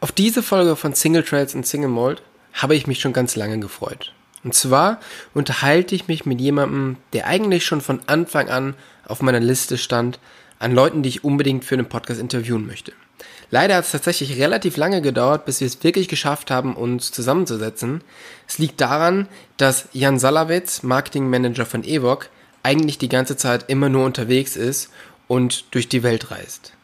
Auf diese Folge von Single Trails und Single Mold habe ich mich schon ganz lange gefreut. Und zwar unterhalte ich mich mit jemandem, der eigentlich schon von Anfang an auf meiner Liste stand, an Leuten, die ich unbedingt für einen Podcast interviewen möchte. Leider hat es tatsächlich relativ lange gedauert, bis wir es wirklich geschafft haben, uns zusammenzusetzen. Es liegt daran, dass Jan Salawitz, Marketingmanager von Evoc, eigentlich die ganze Zeit immer nur unterwegs ist und durch die Welt reist.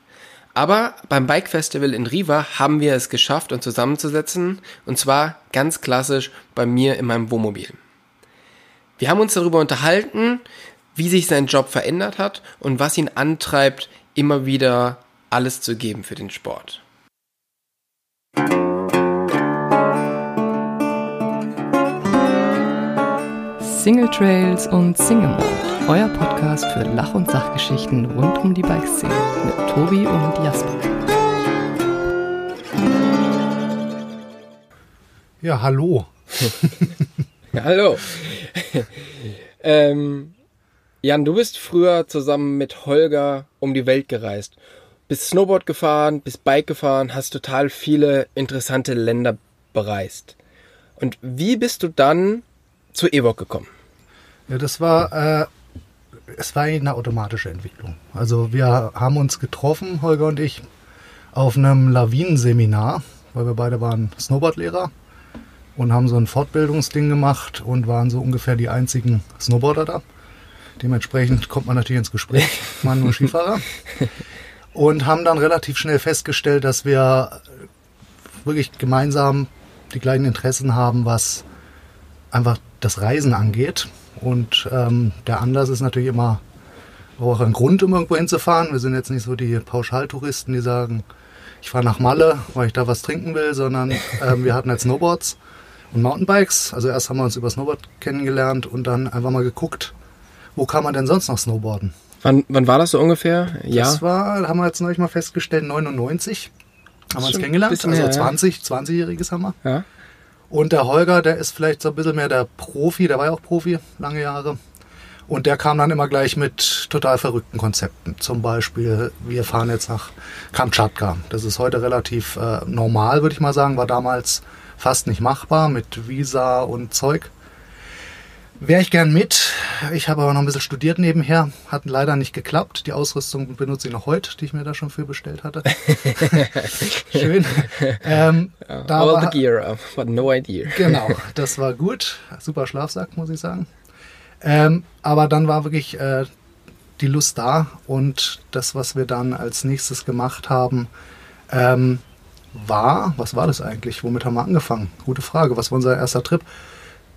Aber beim Bike Festival in Riva haben wir es geschafft, uns zusammenzusetzen. Und zwar ganz klassisch bei mir in meinem Wohnmobil. Wir haben uns darüber unterhalten, wie sich sein Job verändert hat und was ihn antreibt, immer wieder alles zu geben für den Sport. Single Trails und Single Mode, euer Podcast für Lach- und Sachgeschichten rund um die Bikeszene mit Tobi und Jasper. Ja, hallo. Hallo. ähm, Jan, du bist früher zusammen mit Holger um die Welt gereist. Bist Snowboard gefahren, bist Bike gefahren, hast total viele interessante Länder bereist. Und wie bist du dann zu Evoc gekommen? Ja, das war, äh, es war eine automatische Entwicklung. Also wir haben uns getroffen, Holger und ich, auf einem Lawinenseminar, weil wir beide waren Snowboardlehrer und haben so ein Fortbildungsding gemacht und waren so ungefähr die einzigen Snowboarder da. Dementsprechend kommt man natürlich ins Gespräch, man nur Skifahrer. Und haben dann relativ schnell festgestellt, dass wir wirklich gemeinsam die gleichen Interessen haben, was einfach das Reisen angeht. Und ähm, der Anlass ist natürlich immer auch ein Grund, um irgendwo hinzufahren. Wir sind jetzt nicht so die Pauschaltouristen, die sagen, ich fahre nach Malle, weil ich da was trinken will, sondern ähm, wir hatten halt Snowboards und Mountainbikes. Also erst haben wir uns über Snowboard kennengelernt und dann einfach mal geguckt, wo kann man denn sonst noch snowboarden? Wann, wann war das so ungefähr? Ja. Das war, haben wir jetzt neulich mal festgestellt, 99 haben wir uns kennengelernt. Also her, ja. 20, 20-jähriges haben wir. ja. Und der Holger, der ist vielleicht so ein bisschen mehr der Profi, der war ja auch Profi, lange Jahre. Und der kam dann immer gleich mit total verrückten Konzepten. Zum Beispiel, wir fahren jetzt nach Kamtschatka. Das ist heute relativ äh, normal, würde ich mal sagen, war damals fast nicht machbar mit Visa und Zeug. Wäre ich gern mit. Ich habe aber noch ein bisschen studiert nebenher. Hat leider nicht geklappt. Die Ausrüstung benutze ich noch heute, die ich mir da schon für bestellt hatte. Schön. Ähm, All war- the gear, but no idea. Genau, das war gut. Super Schlafsack, muss ich sagen. Ähm, aber dann war wirklich äh, die Lust da und das, was wir dann als nächstes gemacht haben, ähm, war, was war das eigentlich? Womit haben wir angefangen? Gute Frage. Was war unser erster Trip?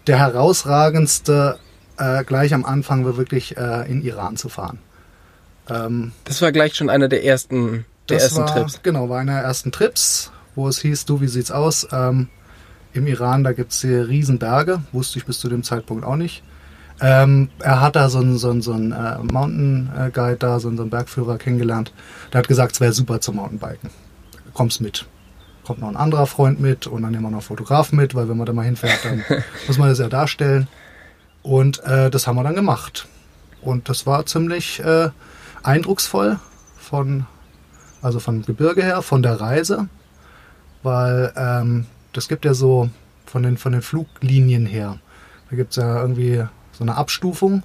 Der herausragendste äh, gleich am Anfang war wirklich äh, in Iran zu fahren. Ähm, Das war gleich schon einer der ersten, der ersten war, Trips. Genau, war einer der ersten Trips, wo es hieß, du, wie sieht's aus? Ähm, Im Iran, da gibt's hier Riesenberge, wusste ich bis zu dem Zeitpunkt auch nicht. Ähm, er hat da so einen, so einen, so einen äh, Mountain äh, Guide da, so einen, so einen Bergführer kennengelernt. Der hat gesagt, es wäre super zum Mountainbiken. Kommst mit. Kommt noch ein anderer Freund mit und dann nehmen wir noch einen Fotografen mit, weil wenn man da mal hinfährt, dann muss man das ja darstellen. Und äh, das haben wir dann gemacht. Und das war ziemlich äh, eindrucksvoll von also von Gebirge her, von der Reise, weil ähm, das gibt ja so von den, von den Fluglinien her, da gibt es ja irgendwie so eine Abstufung.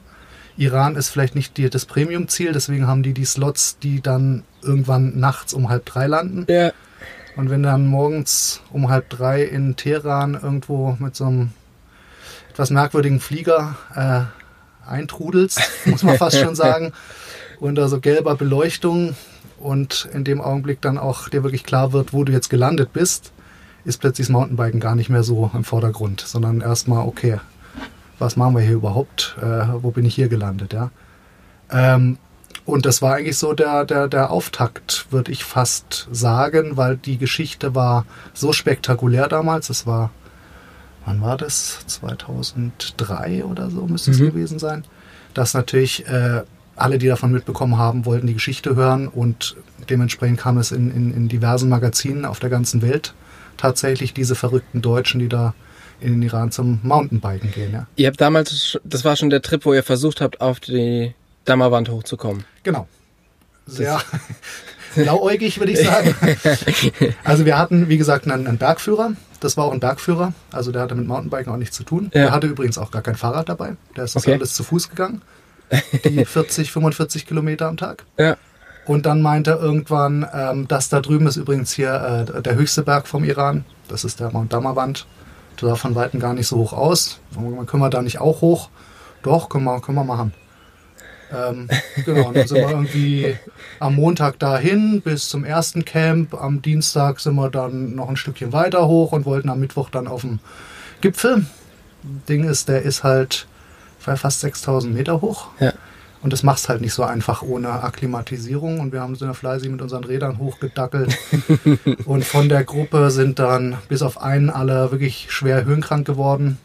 Iran ist vielleicht nicht die, das Premium-Ziel, deswegen haben die die Slots, die dann irgendwann nachts um halb drei landen. Ja. Und wenn dann morgens um halb drei in Teheran irgendwo mit so einem etwas merkwürdigen Flieger äh, eintrudelst, muss man fast schon sagen, unter so gelber Beleuchtung und in dem Augenblick dann auch dir wirklich klar wird, wo du jetzt gelandet bist, ist plötzlich das Mountainbiken gar nicht mehr so im Vordergrund, sondern erstmal, okay, was machen wir hier überhaupt? Äh, wo bin ich hier gelandet, ja? Ähm, und das war eigentlich so der, der, der Auftakt, würde ich fast sagen, weil die Geschichte war so spektakulär damals. Es war, wann war das? 2003 oder so müsste es Mhm. gewesen sein. Dass natürlich äh, alle, die davon mitbekommen haben, wollten die Geschichte hören und dementsprechend kam es in, in, in diversen Magazinen auf der ganzen Welt tatsächlich diese verrückten Deutschen, die da in den Iran zum Mountainbiken gehen. Ja. Ihr habt damals, das war schon der Trip, wo ihr versucht habt, auf die Dammerwand hochzukommen. Genau. Sehr, blauäugig, würde ich sagen. also wir hatten, wie gesagt, einen, einen, Bergführer. Das war auch ein Bergführer. Also der hatte mit Mountainbiken auch nichts zu tun. Ja. Der hatte übrigens auch gar kein Fahrrad dabei. Der ist okay. alles zu Fuß gegangen. Die 40, 45 Kilometer am Tag. Ja. Und dann meinte er irgendwann, ähm, das da drüben ist übrigens hier äh, der höchste Berg vom Iran. Das ist der Mount Damavand. Der sah von Weitem gar nicht so hoch aus. Können wir da nicht auch hoch? Doch, können wir, können wir machen. Ähm, genau, dann sind wir irgendwie am Montag dahin bis zum ersten Camp. Am Dienstag sind wir dann noch ein Stückchen weiter hoch und wollten am Mittwoch dann auf dem Gipfel. Ding ist, der ist halt fast 6000 Meter hoch. Ja. Und das machst halt nicht so einfach ohne Akklimatisierung. Und wir haben so eine fleißig mit unseren Rädern hochgedackelt. und von der Gruppe sind dann bis auf einen alle wirklich schwer höhenkrank geworden.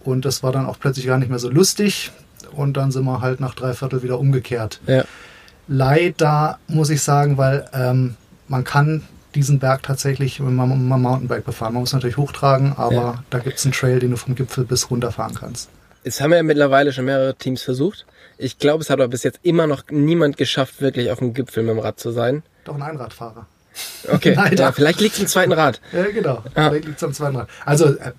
Und das war dann auch plötzlich gar nicht mehr so lustig. Und dann sind wir halt nach drei Viertel wieder umgekehrt. Ja. Leider muss ich sagen, weil ähm, man kann diesen Berg tatsächlich mit einem Mountainbike befahren. Man muss natürlich hochtragen, aber ja. da gibt es einen Trail, den du vom Gipfel bis runterfahren kannst. Es haben ja mittlerweile schon mehrere Teams versucht. Ich glaube, es hat aber bis jetzt immer noch niemand geschafft, wirklich auf dem Gipfel mit dem Rad zu sein. Doch ein Einradfahrer. Okay, ja, vielleicht liegt es am zweiten Rad. Ja, genau. Ja. Vielleicht liegt es am zweiten Rad. Also, äh,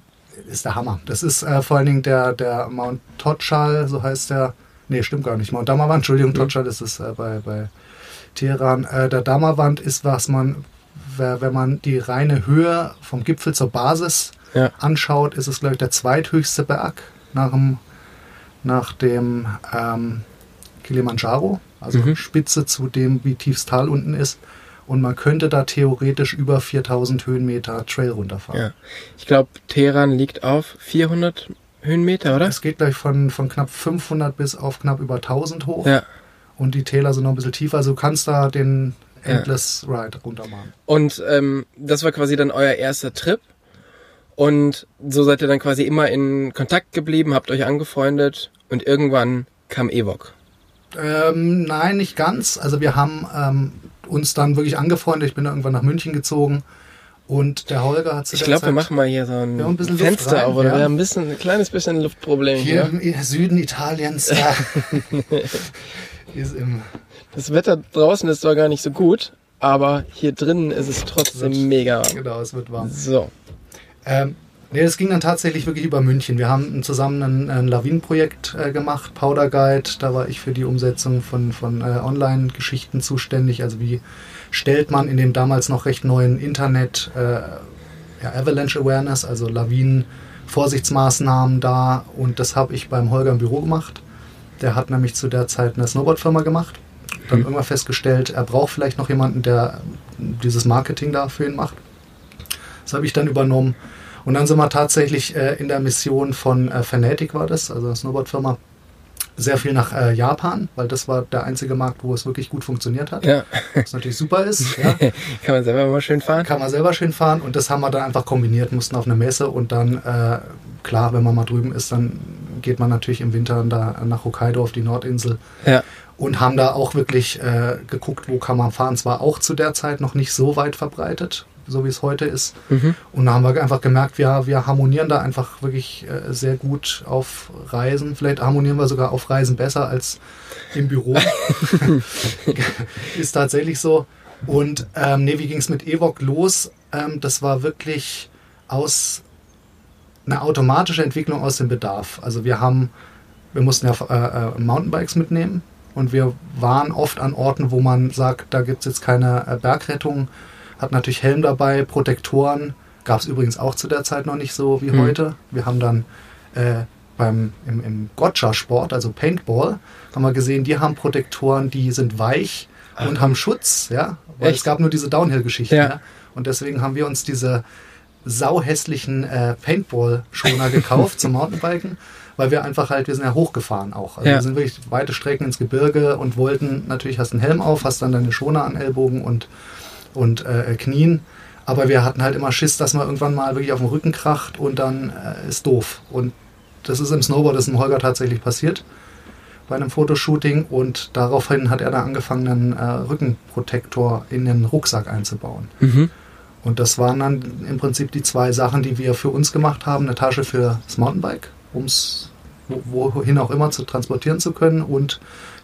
ist der Hammer. Das ist äh, vor allen Dingen der, der Mount Totschal, so heißt der. Nee, stimmt gar nicht. Mount Damavand, Entschuldigung, mhm. Totschal ist es äh, bei, bei Teheran. Äh, der Damavand ist, was man, wenn man die reine Höhe vom Gipfel zur Basis ja. anschaut, ist es, glaube ich, der zweithöchste Berg nach dem, nach dem ähm, Kilimanjaro. Also mhm. Spitze zu dem, wie tiefs Tal unten ist. Und man könnte da theoretisch über 4000 Höhenmeter Trail runterfahren. Ja. Ich glaube, Teheran liegt auf 400 Höhenmeter, oder? Es geht gleich von, von knapp 500 bis auf knapp über 1000 hoch. Ja. Und die Täler sind noch ein bisschen tiefer. Also du kannst da den Endless ja. Ride runtermachen. Und ähm, das war quasi dann euer erster Trip. Und so seid ihr dann quasi immer in Kontakt geblieben, habt euch angefreundet und irgendwann kam Evok. Ähm, nein, nicht ganz. Also wir haben ähm, uns dann wirklich angefreundet. Ich bin dann irgendwann nach München gezogen. Und der Holger hat zu Ich glaube, wir machen mal hier so ein, ein Fenster auf, oder? Ja. Wir haben ein, bisschen, ein kleines bisschen Luftproblem hier. Hier im Süden Italiens, da ist im Das Wetter draußen ist zwar gar nicht so gut, aber hier drinnen ist es trotzdem wird, mega warm. Genau, es wird warm. So. Ähm, Nee, das ging dann tatsächlich wirklich über München. Wir haben zusammen ein, ein Lawinenprojekt äh, gemacht, Powder Guide. Da war ich für die Umsetzung von, von äh, Online-Geschichten zuständig. Also wie stellt man in dem damals noch recht neuen Internet äh, ja, Avalanche Awareness, also Lawinen-Vorsichtsmaßnahmen da. Und das habe ich beim Holger im Büro gemacht. Der hat nämlich zu der Zeit eine Snowboard-Firma gemacht. Dann mhm. irgendwann festgestellt, er braucht vielleicht noch jemanden, der dieses Marketing da für ihn macht. Das habe ich dann übernommen und dann sind wir tatsächlich äh, in der Mission von äh, Fanatic war das, also eine Snowboard-Firma, sehr viel nach äh, Japan, weil das war der einzige Markt, wo es wirklich gut funktioniert hat. Ja. Was natürlich super ist. Ja. Kann man selber mal schön fahren. Kann man selber schön fahren und das haben wir dann einfach kombiniert, mussten auf eine Messe und dann, äh, klar, wenn man mal drüben ist, dann geht man natürlich im Winter da nach Hokkaido auf die Nordinsel. Ja. Und haben da auch wirklich äh, geguckt, wo kann man fahren. Es war auch zu der Zeit noch nicht so weit verbreitet so wie es heute ist. Mhm. Und da haben wir einfach gemerkt, wir, wir harmonieren da einfach wirklich äh, sehr gut auf Reisen. Vielleicht harmonieren wir sogar auf Reisen besser als im Büro. ist tatsächlich so. Und ähm, nee, wie ging es mit Evok los? Ähm, das war wirklich aus eine automatische Entwicklung aus dem Bedarf. Also wir haben, wir mussten ja äh, äh, Mountainbikes mitnehmen und wir waren oft an Orten, wo man sagt, da gibt es jetzt keine äh, Bergrettung hat natürlich Helm dabei, Protektoren. Gab es übrigens auch zu der Zeit noch nicht so wie mhm. heute. Wir haben dann äh, beim, im, im Gotcha-Sport, also Paintball, haben wir gesehen, die haben Protektoren, die sind weich Ach. und haben Schutz, ja. Weil Echt? es gab nur diese Downhill-Geschichte. Ja. ja. Und deswegen haben wir uns diese sauhässlichen äh, Paintball-Schoner gekauft zum Mountainbiken, weil wir einfach halt, wir sind ja hochgefahren auch. Also ja. wir sind wirklich weite Strecken ins Gebirge und wollten, natürlich hast du einen Helm auf, hast dann deine Schoner an Ellbogen und und äh, Knien. Aber wir hatten halt immer Schiss, dass man irgendwann mal wirklich auf den Rücken kracht und dann äh, ist doof. Und das ist im Snowboard, das ist im Holger tatsächlich passiert bei einem Fotoshooting und daraufhin hat er dann angefangen, einen äh, Rückenprotektor in den Rucksack einzubauen. Mhm. Und das waren dann im Prinzip die zwei Sachen, die wir für uns gemacht haben. Eine Tasche für das Mountainbike, um es wo, wohin auch immer zu transportieren zu können und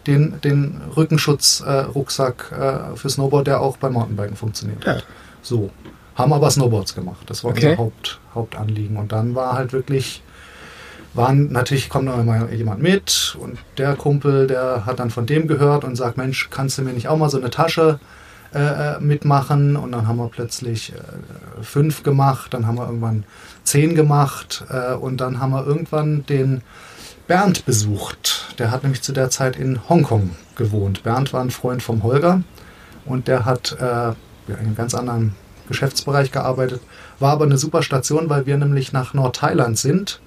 den, den Rückenschutz-Rucksack äh, für Snowboard, der auch beim Mountainbiken funktioniert. Ja. So. Haben aber Snowboards gemacht. Das war Okay. unser Haupt, Hauptanliegen. Und dann war halt wirklich, waren, natürlich kommt noch immer jemand mit und der Kumpel, der hat dann von dem gehört und sagt, Mensch, kannst du mir nicht auch mal so eine Tasche äh, äh, mitmachen? Und dann haben wir plötzlich äh, fünf gemacht, dann haben wir irgendwann zehn gemacht äh, und dann haben wir irgendwann den Bernd besucht. Der hat nämlich zu der Zeit in Hongkong gewohnt. Bernd war ein Freund vom Holger und der hat äh, in einem ganz anderen Geschäftsbereich gearbeitet. War aber eine super Station, weil wir nämlich nach Nordthailand sind,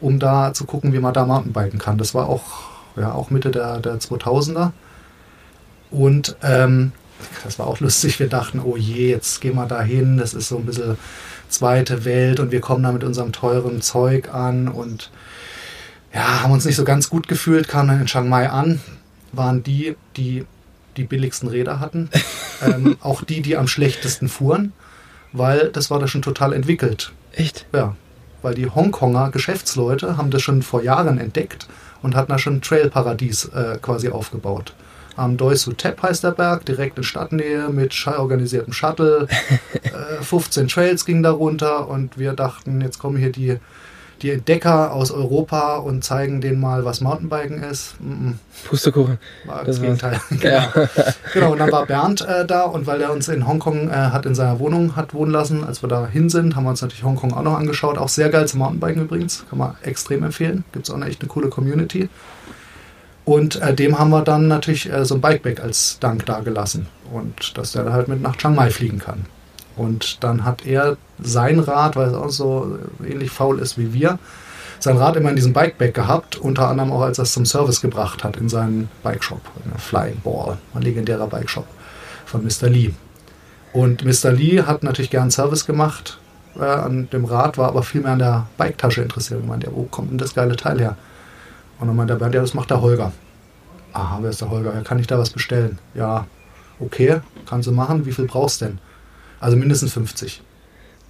um da zu gucken, wie man da Mountainbiken kann. Das war auch, ja, auch Mitte der, der 2000er. Und ähm, das war auch lustig. Wir dachten, oh je, jetzt gehen wir da hin. Das ist so ein bisschen zweite Welt und wir kommen da mit unserem teuren Zeug an und ja, haben uns nicht so ganz gut gefühlt, kamen dann in Chiang Mai an, waren die, die die billigsten Räder hatten, ähm, auch die, die am schlechtesten fuhren, weil das war da schon total entwickelt. Echt? Ja, weil die Hongkonger Geschäftsleute haben das schon vor Jahren entdeckt und hatten da schon ein Trailparadies äh, quasi aufgebaut. Am Doi Su Tep heißt der Berg, direkt in Stadtnähe mit schei- organisiertem Shuttle. äh, 15 Trails gingen da runter und wir dachten, jetzt kommen hier die, die Entdecker aus Europa und zeigen denen mal, was Mountainbiken ist. Mm, Pustekuchen. war Das. Gegenteil. Ja. Genau, und dann war Bernd äh, da und weil er uns in Hongkong äh, hat in seiner Wohnung hat wohnen lassen, als wir da hin sind, haben wir uns natürlich Hongkong auch noch angeschaut. Auch sehr geil zum Mountainbiken übrigens, kann man extrem empfehlen. Gibt es auch eine echt eine coole Community. Und äh, dem haben wir dann natürlich äh, so ein Bikeback als Dank dagelassen. Und dass der da halt mit nach Chiang Mai fliegen kann. Und dann hat er sein Rad, weil es auch so ähnlich faul ist wie wir, sein Rad immer in diesem Bikeback gehabt, unter anderem auch als er es zum Service gebracht hat in seinen Bikeshop, Flying Ball, ein legendärer Bikeshop von Mr. Lee. Und Mr. Lee hat natürlich gern Service gemacht äh, an dem Rad, war aber viel mehr an der Biketasche interessiert. Und meinte, wo kommt denn das geile Teil her? Und dann meinte der Bernd, ja, das macht der Holger. Aha, wer ist der Holger? Ja, kann ich da was bestellen? Ja, okay, kannst du machen. Wie viel brauchst du denn? Also mindestens 50.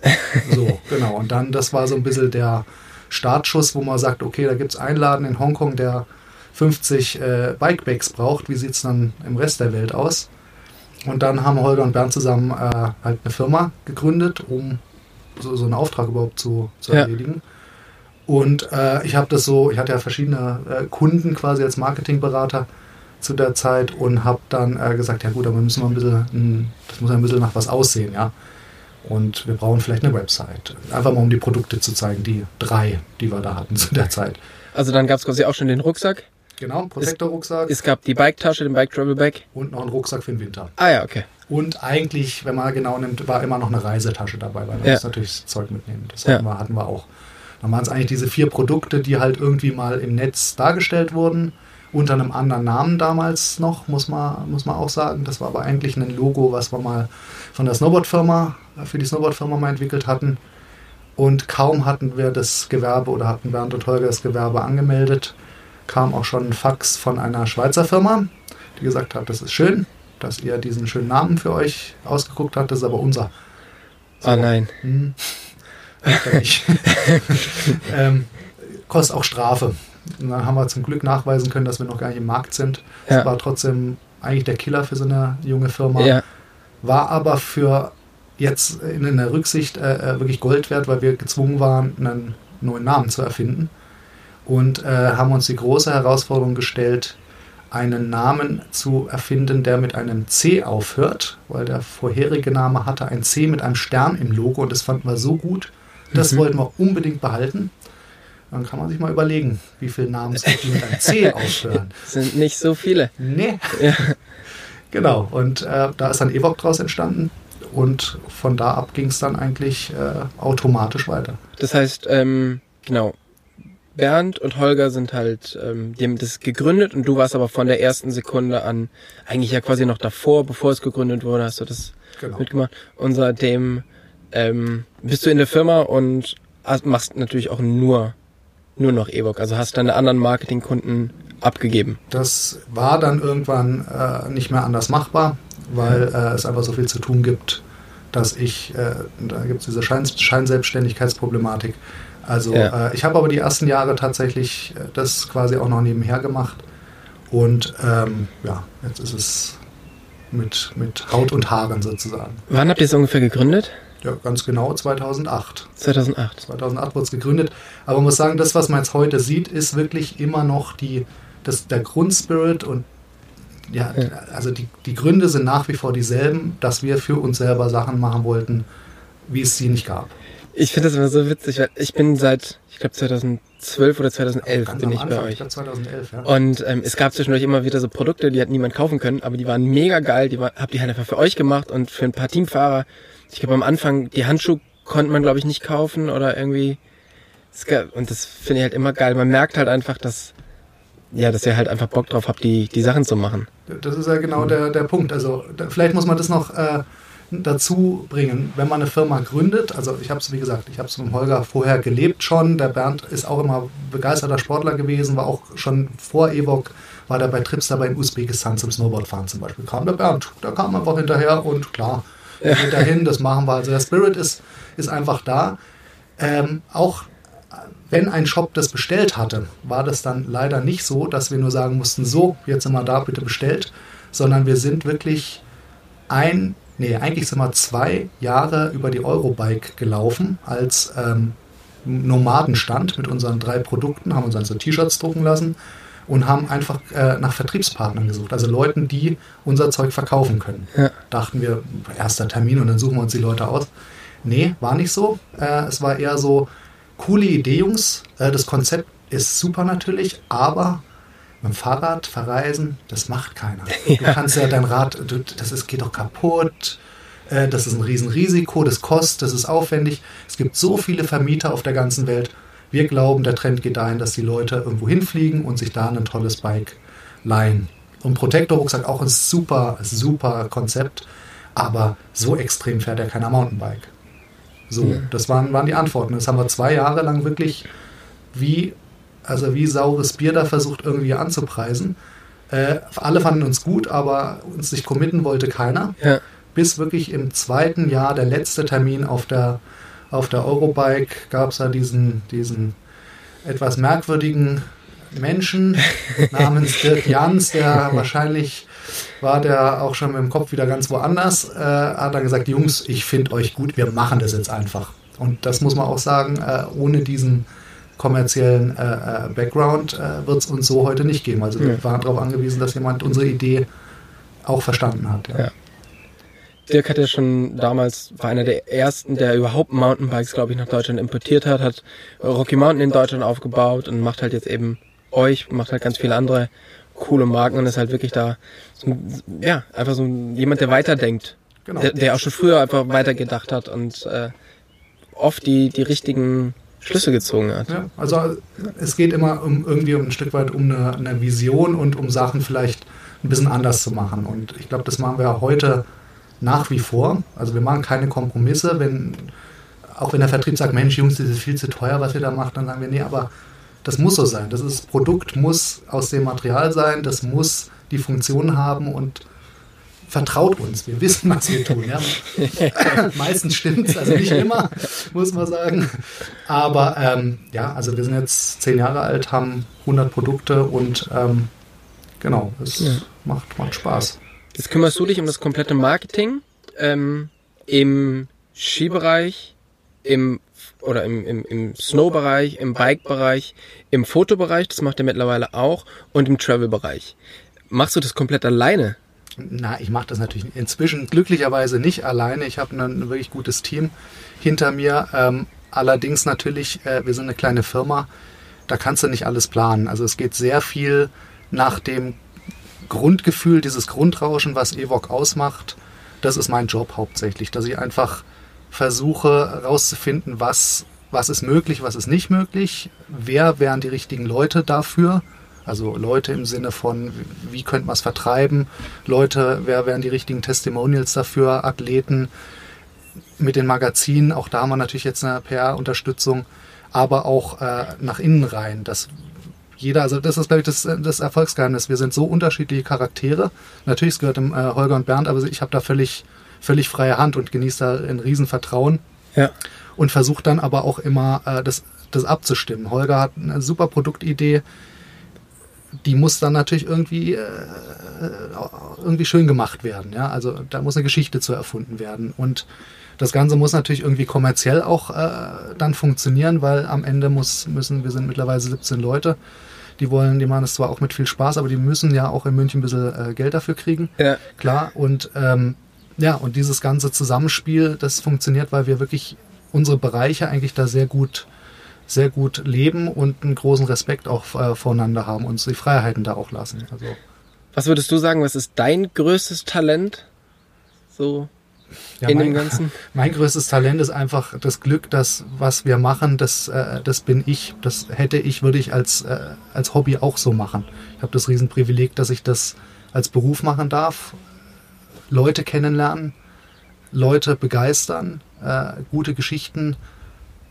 So, genau. Und dann, das war so ein bisschen der Startschuss, wo man sagt, okay, da gibt es einen Laden in Hongkong, der 50 äh, Bikebags braucht. Wie sieht es dann im Rest der Welt aus? Und dann haben Holger und Bernd zusammen äh, halt eine Firma gegründet, um so, so einen Auftrag überhaupt zu, zu Ja. erledigen. Und äh, ich habe das so, ich hatte ja verschiedene äh, Kunden quasi als Marketingberater zu der Zeit und habe dann äh, gesagt, ja gut, aber müssen wir ein bisschen, mm, das muss ein bisschen nach was aussehen, ja. Und wir brauchen vielleicht eine Website. Einfach mal um die Produkte zu zeigen, die drei, die wir da hatten zu der Zeit. Also dann gab es quasi auch schon den Rucksack. Genau, Protektor-Rucksack Es gab die Bike-Tasche, den Bike Travel Bag. und noch einen Rucksack für den Winter. Ah ja, okay. Und eigentlich, wenn man genau nimmt, war immer noch eine Reisetasche dabei, weil man Ja. muss natürlich das Zeug mitnehmen. Das Ja. hatten, wir, hatten wir auch. Dann waren es eigentlich diese vier Produkte, die halt irgendwie mal im Netz dargestellt wurden, unter einem anderen Namen damals noch, muss man, muss man auch sagen. Das war aber eigentlich ein Logo, was wir mal von der Snowboard-Firma, für die Snowboard-Firma mal entwickelt hatten. Und kaum hatten wir das Gewerbe oder hatten Bernd und Holger das Gewerbe angemeldet, kam auch schon ein Fax von einer Schweizer Firma, die gesagt hat, das ist schön, dass ihr diesen schönen Namen für euch ausgeguckt habt, das ist aber unser. Ah nein. Hm. Kenn ich. ähm, kostet auch Strafe. Dann haben wir zum Glück nachweisen können, dass wir noch gar nicht im Markt sind. Das Ja. war trotzdem eigentlich der Killer für so eine junge Firma. Ja. War aber für jetzt in der Rücksicht äh, äh, wirklich Gold wert, weil wir gezwungen waren, einen neuen Namen zu erfinden. Und äh, haben uns die große Herausforderung gestellt, einen Namen zu erfinden, der mit einem C aufhört, weil der vorherige Name hatte ein C mit einem Stern im Logo und das fanden wir so gut. Das Mhm. wollten wir unbedingt behalten. Dann kann man sich mal überlegen, wie viele Namen es mit einem C aufhören. Sind nicht so viele. Nee. Ja. Genau, und äh, da ist dann Evok draus entstanden und von da ab ging es dann eigentlich äh, automatisch weiter. Das heißt, ähm, genau, Bernd und Holger sind halt, ähm, die haben das gegründet und du warst aber von der ersten Sekunde an, eigentlich ja quasi noch davor, bevor es gegründet wurde, hast du das Genau. mitgemacht. Und seitdem ähm, bist du in der Firma und machst natürlich auch nur, nur noch E-Book. Also hast deine anderen Marketingkunden abgegeben. Das war dann irgendwann äh, nicht mehr anders machbar, weil äh, es einfach so viel zu tun gibt, dass ich, äh, da gibt es diese Schein Scheinselbstständigkeitsproblematik, Also Ja. äh, ich habe aber die ersten Jahre tatsächlich äh, das quasi auch noch nebenher gemacht. Und ähm, ja, jetzt ist es mit, mit Haut und Haaren sozusagen. Wann habt ihr es ungefähr gegründet? Ja, ganz genau 2008. 2008. 2008 wurde es gegründet. Aber man muss sagen, das, was man jetzt heute sieht, ist wirklich immer noch die, das, der Grundspirit und ja, Ja. also die, die Gründe sind nach wie vor dieselben, dass wir für uns selber Sachen machen wollten, wie es sie nicht gab. Ich finde das immer so witzig, weil ich bin seit, ich glaube 2012 oder 2011 Ganz bin ich bei Anfang, euch. ich glaube 2011, ja. Und ähm, es gab zwischendurch immer wieder so Produkte, die hat niemand kaufen können, aber die waren mega geil. Die war, habt ihr halt einfach für euch gemacht und für ein paar Teamfahrer. Ich glaube am Anfang die Handschuhe konnte man glaube ich nicht kaufen oder irgendwie. Und das finde ich halt immer geil. Man merkt halt einfach, dass ja, dass ihr halt einfach Bock drauf habt, die die Sachen zu machen. Das ist ja genau der, der Punkt. Also da, vielleicht muss man das noch äh, dazu bringen, wenn man eine Firma gründet. Also ich habe es, wie gesagt, ich habe es mit Holger vorher gelebt schon. Der Bernd ist auch immer begeisterter Sportler gewesen, war auch schon vor Evok, war der bei Trips dabei in Usbekistan zum Snowboardfahren zum Beispiel. Kam der Bernd, der kam einfach hinterher und klar, wir gehen dahin, das machen wir. Also der Spirit ist, ist einfach da. Ähm, auch wenn ein Shop das bestellt hatte, war das dann leider nicht so, dass wir nur sagen mussten, so, jetzt sind wir da, bitte bestellt, sondern wir sind wirklich ein, nee, eigentlich sind wir zwei Jahre über die Eurobike gelaufen als ähm, Nomadenstand mit unseren drei Produkten, haben uns dann so T-Shirts drucken lassen und haben einfach äh, nach Vertriebspartnern gesucht, also Leuten, die unser Zeug verkaufen können. Ja. Dachten wir, erster Termin und dann suchen wir uns die Leute aus. Nee, war nicht so. Äh, es war eher so, coole Idee, Jungs. Äh, das Konzept ist super natürlich, aber mit dem Fahrrad verreisen, das macht keiner. Du kannst ja dein Rad, du, das ist, geht doch kaputt. Äh, das ist ein Riesenrisiko, das kostet, das ist aufwendig. Es gibt so viele Vermieter auf der ganzen Welt. Wir glauben, der Trend geht dahin, dass die Leute irgendwo hinfliegen und sich da ein tolles Bike leihen. Und Protector Rucksack auch ein super, super Konzept, aber so extrem fährt er keiner Mountainbike. So, das waren, waren die Antworten. Das haben wir zwei Jahre lang wirklich wie, also wie saures Bier da versucht irgendwie anzupreisen. Äh, alle fanden uns gut, aber uns sich committen wollte keiner. Ja. Bis wirklich im zweiten Jahr, der letzte Termin auf der, auf der Eurobike, gab es da diesen, diesen etwas merkwürdigen Menschen namens Dirk Jans, der wahrscheinlich war der auch schon mit dem Kopf wieder ganz woanders, äh, hat dann gesagt, Jungs, ich finde euch gut, wir machen das jetzt einfach. Und das muss man auch sagen, äh, ohne diesen kommerziellen äh, äh, Background äh, wird es uns so heute nicht geben. Also wir Ja. waren darauf angewiesen, dass jemand unsere Idee auch verstanden hat. Ja. Ja. Dirk hat ja schon damals, war einer der ersten, der überhaupt Mountainbikes, glaube ich, nach Deutschland importiert hat, hat Rocky Mountain in Deutschland aufgebaut und macht halt jetzt eben euch, macht halt ganz viele andere coole Marken und ist halt wirklich da, so, ja, einfach so jemand, der weiterdenkt. Genau. Der, der auch schon früher einfach weitergedacht hat und äh, oft die, die richtigen Schlüsse gezogen hat. Ja, also es geht immer um irgendwie um ein Stück weit um eine, eine Vision und um Sachen vielleicht ein bisschen anders zu machen. Und ich glaube, das machen wir heute nach wie vor. Also wir machen keine Kompromisse, wenn auch wenn der Vertrieb sagt, Mensch, Jungs, das ist viel zu teuer, was ihr da macht, dann sagen wir, nee, aber das muss so sein. Das ist, Produkt muss aus dem Material sein, das muss die Funktion haben und vertraut uns. Wir wissen, was wir tun. Ja? Meistens stimmt es, also nicht immer, muss man sagen. Aber ähm, ja, also wir sind jetzt zehn Jahre alt, haben 100 Produkte und ähm, genau, es Ja. macht, macht Spaß. Jetzt kümmerst du dich um das komplette Marketing ähm, im Skibereich, im oder im, im, im Snow-Bereich, im Bike-Bereich, im Fotobereich, das macht er mittlerweile auch, und im Travel-Bereich. Machst du das komplett alleine? Na, ich mache das natürlich inzwischen glücklicherweise nicht alleine. Ich habe ein wirklich gutes Team hinter mir. Ähm, allerdings natürlich, äh, wir sind eine kleine Firma, da kannst du nicht alles planen. Also es geht sehr viel nach dem Grundgefühl, dieses Grundrauschen, was Evok ausmacht. Das ist mein Job hauptsächlich, dass ich einfach versuche herauszufinden, was, was ist möglich, was ist nicht möglich, wer wären die richtigen Leute dafür. Also Leute im Sinne von, wie könnte man es vertreiben, Leute, wer wären die richtigen Testimonials dafür, Athleten mit den Magazinen, auch da haben wir natürlich jetzt eine PR-Unterstützung, aber auch äh, nach innen rein, dass jeder, also das ist, glaube ich, das, das Erfolgsgeheimnis. Wir sind so unterschiedliche Charaktere. Natürlich, es gehört dem äh, Holger und Bernd, aber ich habe da völlig, völlig freie Hand und genieße da ein Riesenvertrauen Ja. und versuche dann aber auch immer äh, das das abzustimmen. Holger hat eine super Produktidee, die muss dann natürlich irgendwie, äh, irgendwie schön gemacht werden. Ja? Also da muss eine Geschichte zu erfunden werden. Und das Ganze muss natürlich irgendwie kommerziell auch äh, dann funktionieren, weil am Ende muss, müssen, wir sind mittlerweile 17 Leute, die wollen, die machen es zwar auch mit viel Spaß, aber die müssen ja auch in München ein bisschen äh, Geld dafür kriegen. Ja. Klar. Und ähm, ja, und dieses ganze Zusammenspiel, das funktioniert, weil wir wirklich unsere Bereiche eigentlich da sehr gut sehr gut leben und einen großen Respekt auch äh, voneinander haben und die Freiheiten da auch lassen. Also, Was würdest du sagen, was ist dein größtes Talent? So ja, in mein, dem Ganzen? Mein größtes Talent ist einfach das Glück, dass was wir machen, das, äh, das bin ich. Das hätte ich, würde ich als, äh, als Hobby auch so machen. Ich habe das Riesenprivileg, dass ich das als Beruf machen darf. Leute kennenlernen, Leute begeistern, äh, gute Geschichten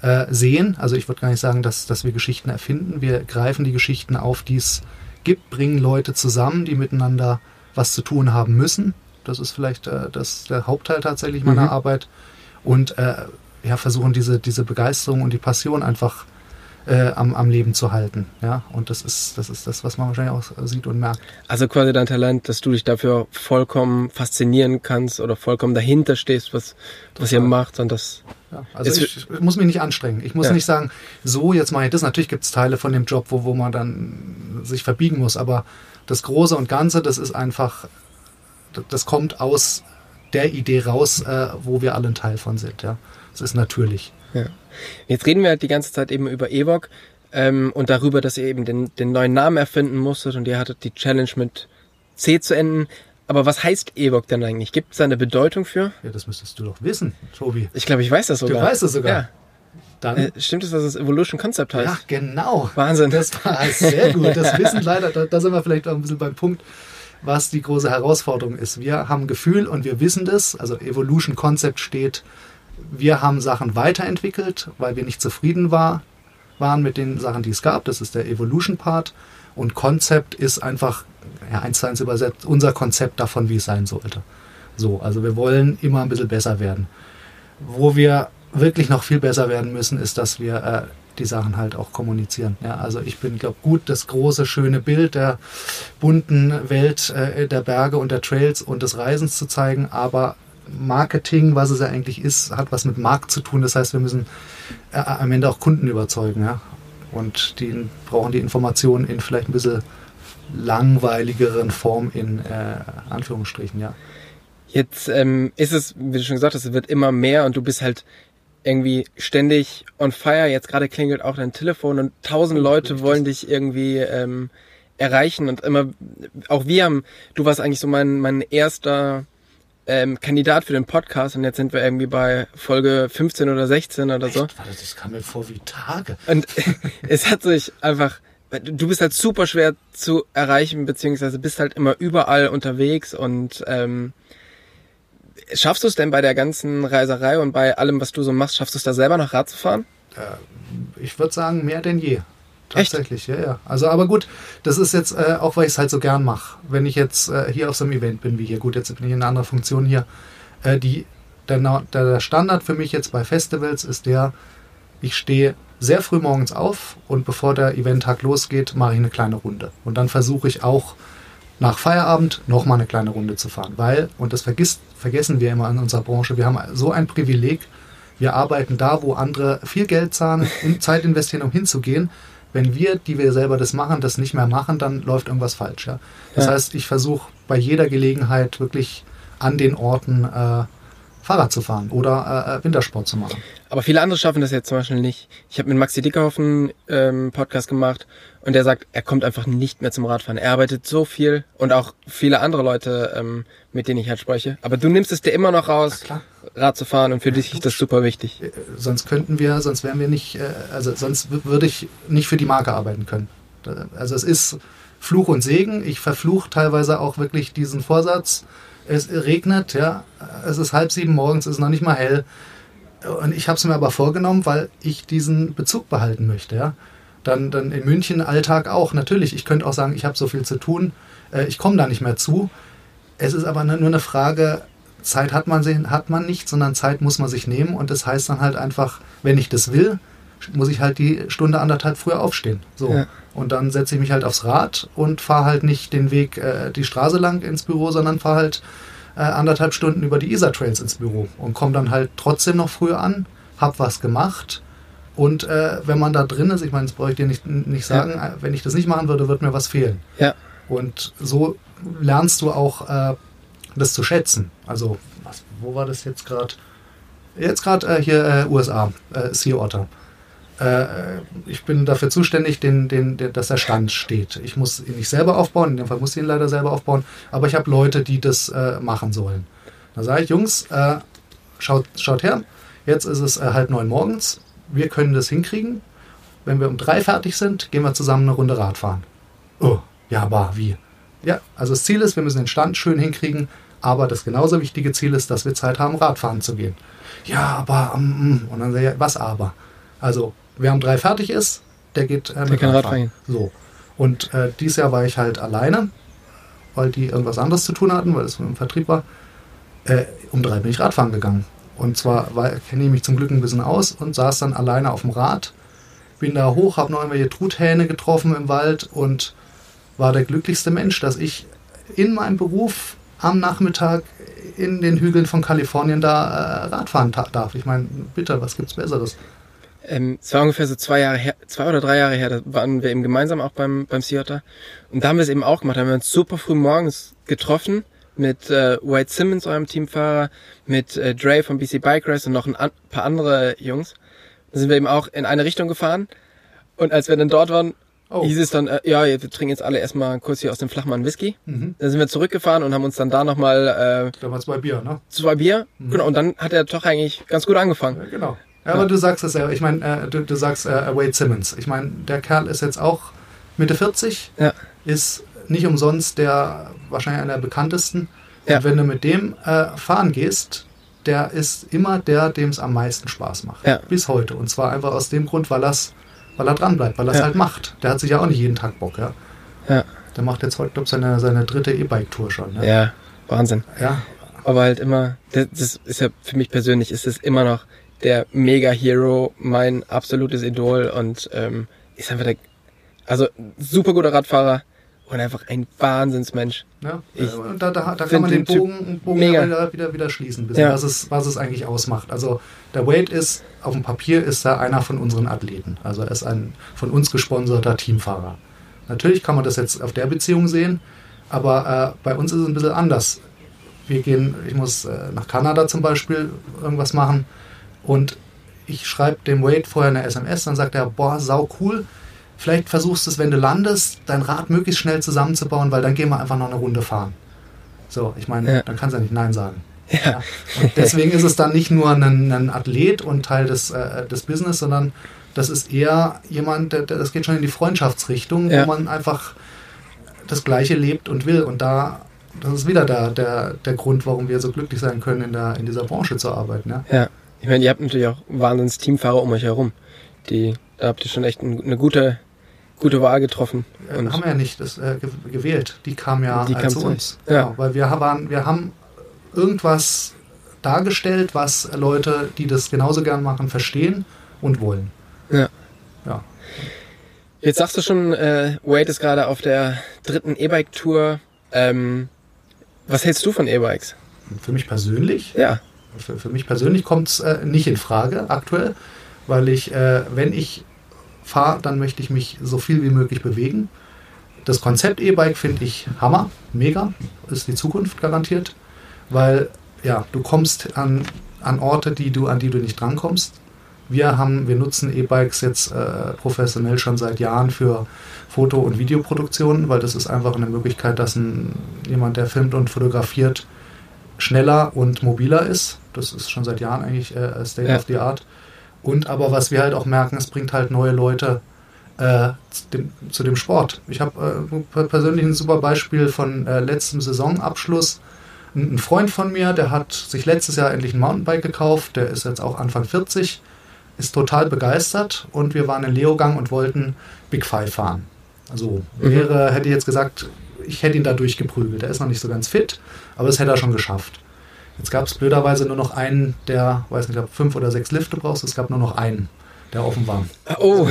äh, sehen. Also ich würde gar nicht sagen, dass, dass wir Geschichten erfinden. Wir greifen die Geschichten auf, die es gibt, bringen Leute zusammen, die miteinander was zu tun haben müssen. Das ist vielleicht äh, das, der Hauptteil tatsächlich meiner Mhm. Arbeit. Und äh, ja, versuchen diese, diese Begeisterung und die Passion einfach äh, am, am Leben zu halten. Ja, und das ist, das ist das, was man wahrscheinlich auch sieht und merkt. Also quasi dein Talent, dass du dich dafür vollkommen faszinieren kannst oder vollkommen dahinter stehst, was, was ihr macht und das. Ja, also ich, ich muss mich nicht anstrengen. Ich muss Ja. nicht sagen, so jetzt mache ich das. Natürlich gibt es Teile von dem Job, wo, wo man dann sich verbiegen muss, aber das Große und Ganze, das ist einfach, das kommt aus der Idee raus, äh, wo wir alle ein Teil von sind. Ja, das ist natürlich. Ja. Jetzt reden wir halt die ganze Zeit eben über Evok ähm, und darüber, dass ihr eben den, den neuen Namen erfinden musstet und ihr hattet die Challenge mit C zu enden. Aber was heißt Evok denn eigentlich? Gibt es da eine Bedeutung für? Ja, das müsstest du doch wissen, Tobi. Ich glaube, ich weiß das sogar. weißt es sogar. Ja. Dann, Äh, stimmt es, dass es Evolution Concept heißt? ja, genau. Wahnsinn. Das war sehr gut. Das Wissen leider, da, da sind wir vielleicht auch ein bisschen beim Punkt, was die große Herausforderung ist. Wir haben Gefühl und wir wissen das. Also Evolution Concept steht, wir haben Sachen weiterentwickelt, weil wir nicht zufrieden war, waren mit den Sachen, die es gab. Das ist der Evolution Part. Und Concept ist einfach, ja, eins zu eins übersetzt, unser Konzept davon, wie es sein sollte. So, also wir wollen immer ein bisschen besser werden. Wo wir wirklich noch viel besser werden müssen, ist, dass wir äh, die Sachen halt auch kommunizieren. Ja, also ich bin, glaube gut, das große, schöne Bild der bunten Welt äh, der Berge und der Trails und des Reisens zu zeigen, aber Marketing, was es ja eigentlich ist, hat was mit Markt zu tun. Das heißt, wir müssen äh, am Ende auch Kunden überzeugen. Ja? Und die brauchen die Informationen in vielleicht ein bisschen langweiligeren Form in äh, Anführungsstrichen, ja. Jetzt ähm, ist es, wie du schon gesagt hast, es wird immer mehr und du bist halt irgendwie ständig on fire. Jetzt gerade klingelt auch dein Telefon und tausend Leute wollen dich irgendwie ähm, erreichen und immer, auch wir haben, du warst eigentlich so mein, mein erster ähm, Kandidat für den Podcast und jetzt sind wir irgendwie bei Folge 15 oder 16 oder so. Warte, das kam mir vor wie Tage. Und es hat sich einfach, du bist halt super schwer zu erreichen, beziehungsweise bist halt immer überall unterwegs und ähm, schaffst du es denn bei der ganzen Reiserei und bei allem, was du so machst, schaffst du es da selber noch Rad zu fahren? Ich würde sagen, mehr denn je. Tatsächlich, ja, ja. Also, aber gut, das ist jetzt äh, auch, weil ich es halt so gern mache. Wenn ich jetzt äh, hier auf so einem Event bin wie hier, gut, jetzt bin ich in einer anderen Funktion hier. Äh, die, der, der Standard für mich jetzt bei Festivals ist der, ich stehe sehr früh morgens auf und bevor der Eventtag losgeht, mache ich eine kleine Runde. Und dann versuche ich auch nach Feierabend nochmal eine kleine Runde zu fahren. Weil, und das vergisst, vergessen wir immer in unserer Branche, wir haben so ein Privileg, wir arbeiten da, wo andere viel Geld zahlen und Zeit investieren, um hinzugehen. Wenn wir, die wir selber das machen, das nicht mehr machen, dann läuft irgendwas falsch. Ja? Das Ja. heißt, ich versuche bei jeder Gelegenheit wirklich an den Orten äh, Fahrrad zu fahren oder äh, äh, Wintersport zu machen. Aber viele andere schaffen das jetzt zum Beispiel nicht. Ich habe mit Maxi Dickhoff einen ähm, Podcast gemacht und der sagt, er kommt einfach nicht mehr zum Radfahren. Er arbeitet so viel und auch viele andere Leute, ähm, mit denen ich halt spreche. Aber du nimmst es dir immer noch raus. Rad zu fahren und für dich ist das super wichtig. Äh, sonst könnten wir, sonst wären wir nicht, äh, also sonst würde ich nicht für die Marke arbeiten können. Also es ist Fluch und Segen. Ich verfluche teilweise auch wirklich diesen Vorsatz. Es regnet, ja, es ist halb sieben morgens, es ist noch nicht mal hell. Und ich habe es mir aber vorgenommen, weil ich diesen Bezug behalten möchte, ja. Dann, dann in München Alltag auch. Natürlich, ich könnte auch sagen, ich habe so viel zu tun, äh, ich komme da nicht mehr zu. Es ist aber nur eine Frage, Zeit hat man, hat man nicht, sondern Zeit muss man sich nehmen. Und das heißt dann halt einfach, wenn ich das will, muss ich halt die Stunde anderthalb früher aufstehen. So. Ja. Und dann setze ich mich halt aufs Rad und fahre halt nicht den Weg äh, die Straße lang ins Büro, sondern fahre halt äh, anderthalb Stunden über die Isar Trails ins Büro und komme dann halt trotzdem noch früher an, hab was gemacht. Und äh, wenn man da drin ist, ich meine, das brauche ich dir nicht, nicht sagen, äh, wenn ich das nicht machen würde, würde mir was fehlen. Ja. Und so lernst du auch äh, das zu schätzen. Also, was, wo war das jetzt gerade? Jetzt gerade äh, hier USA, äh, Sea Otter. Äh, ich bin dafür zuständig, den, den, der, dass der Stand steht. Ich muss ihn nicht selber aufbauen, in dem Fall muss ich ihn leider selber aufbauen, aber ich habe Leute, die das äh, machen sollen. Da sage ich, Jungs, äh, schaut, schaut her, jetzt ist es äh, halb neun morgens, wir können das hinkriegen. Wenn wir um drei fertig sind, gehen wir zusammen eine Runde Rad fahren. Oh, ja, aber wie? Ja, also das Ziel ist, wir müssen den Stand schön hinkriegen, aber das genauso wichtige Ziel ist, dass wir Zeit haben, Radfahren zu gehen. Ja, aber, um, und dann sage ich, was aber? Also, wer um drei fertig ist, der geht äh, mit kann Radfahren. So. Und äh, dieses Jahr war ich halt alleine, weil die irgendwas anderes zu tun hatten, weil es im Vertrieb war. Äh, um drei bin ich Radfahren gegangen. Und zwar war- kenne ich mich zum Glück ein bisschen aus und saß dann alleine auf dem Rad. Bin da hoch, habe noch irgendwelche Truthähne getroffen im Wald und war der glücklichste Mensch, dass ich in meinem Beruf am Nachmittag in den Hügeln von Kalifornien da äh, Radfahren darf. Ich meine, bitte, was gibt's Besseres? Ähm, es war ungefähr so zwei Jahre her, zwei oder drei Jahre her, da waren wir eben gemeinsam auch beim, beim Theater. Und da haben wir es eben auch gemacht. Da haben wir uns super früh morgens getroffen mit äh, Wade Simmons, eurem Teamfahrer, mit äh, Dre von BC Bike Race und noch ein an, paar andere Jungs. Da sind wir eben auch in eine Richtung gefahren. Und als wir dann dort waren, Oh. hieß es dann, äh, ja, wir trinken jetzt alle erstmal kurz hier aus dem Flachmann Whisky. Mhm. Dann sind wir zurückgefahren und haben uns dann da nochmal Damals bei Bier, ne? äh, zwei Bier. Genau, und dann hat er doch eigentlich ganz gut angefangen. Ja, genau. Ja, aber du sagst es ja. Ich meine, äh, du, du sagst äh, Wade Simmons. Ich meine, der Kerl ist jetzt auch Mitte 40, Ja. ist nicht umsonst der wahrscheinlich einer der bekanntesten. Ja. Und wenn du mit dem äh, fahren gehst, der ist immer der, dem es am meisten Spaß macht. Ja. Bis heute. Und zwar einfach aus dem Grund, weil, weil er dran bleibt, weil er es halt macht. Der hat sich ja auch nicht jeden Tag Bock, ja. Ja. Der macht jetzt heute, glaube ich, seine, seine dritte E-Bike-Tour schon. Ne? Ja, Wahnsinn. ja. aber halt immer, das, das ist ja für mich persönlich, ist es immer noch der Mega-Hero, mein absolutes Idol und ähm, ist einfach der, also super guter Radfahrer und einfach ein Wahnsinnsmensch. Ja, Ich und da, da, da kann man den Bogen, Bogen wieder, wieder, wieder schließen, bisschen, Ja. was, es, was es eigentlich ausmacht. Also der Wade ist, auf dem Papier ist er einer von unseren Athleten. Also er ist ein von uns gesponserter Teamfahrer. Natürlich kann man das jetzt auf der Beziehung sehen, aber äh, bei uns ist es ein bisschen anders. Wir gehen, ich muss äh, nach Kanada zum Beispiel irgendwas machen und ich schreibe dem Wade vorher eine SMS, dann sagt er, boah, sau cool, vielleicht versuchst du es, wenn du landest, dein Rad möglichst schnell zusammenzubauen, weil dann gehen wir einfach noch eine Runde fahren. So, ich meine, Ja. dann kannst du ja nicht Nein sagen. Ja. Und deswegen ist es dann nicht nur ein, ein Athlet und Teil des, äh, des Business, sondern das ist eher jemand, der, der, das geht schon in die Freundschaftsrichtung, Ja. wo man einfach das Gleiche lebt und will. Und da, das ist wieder der, der, der Grund, warum wir so glücklich sein können, in, der, in dieser Branche zu arbeiten. Ja? Ja, ich meine, ihr habt natürlich auch wahnsinns Teamfahrer um euch herum. Die, da habt ihr schon echt ein, eine gute, gute Wahl getroffen. Und haben wir ja nicht das, äh, ge- gewählt. Die kam ja Die äh, kam zu uns. Ja. Genau, weil wir waren, wir haben irgendwas dargestellt, was Leute, die das genauso gern machen, verstehen und wollen. ja. Ja. Jetzt sagst du schon, äh, Wade ist gerade auf der dritten E-Bike-Tour. Ähm, was hältst du von E-Bikes? Für mich persönlich Ja, Für, für mich persönlich kommt es äh, nicht in Frage aktuell, weil ich, äh, wenn ich fahre, dann möchte ich mich so viel wie möglich bewegen. Das Konzept E-Bike finde ich Hammer, mega, ist die Zukunft garantiert, weil ja, du kommst an, an Orte, die du, an die du nicht drankommst. Wir haben, wir nutzen E-Bikes jetzt äh, professionell schon seit Jahren für Foto- und Videoproduktionen, weil das ist einfach eine Möglichkeit, dass ein, jemand, der filmt und fotografiert, schneller und mobiler ist. Das ist schon seit Jahren eigentlich äh, State Ja. of the Art. Und aber was wir halt auch merken, es bringt halt neue Leute äh, zu, dem, zu dem Sport. Ich habe äh, persönlich ein super Beispiel von äh, letztem Saisonabschluss. Ein, ein Freund von mir, der hat sich letztes Jahr endlich ein Mountainbike gekauft, der ist jetzt auch Anfang 40, ist total begeistert und wir waren in Leogang und wollten Big Five fahren. Also Mhm. wäre, hätte ich jetzt gesagt, ich hätte ihn da durchgeprügelt. Er ist noch nicht so ganz fit, aber das hätte er schon geschafft. Jetzt gab es blöderweise nur noch einen, der, weiß nicht, ob fünf oder sechs Lifte brauchst. Es gab nur noch einen. der offen war. Oh.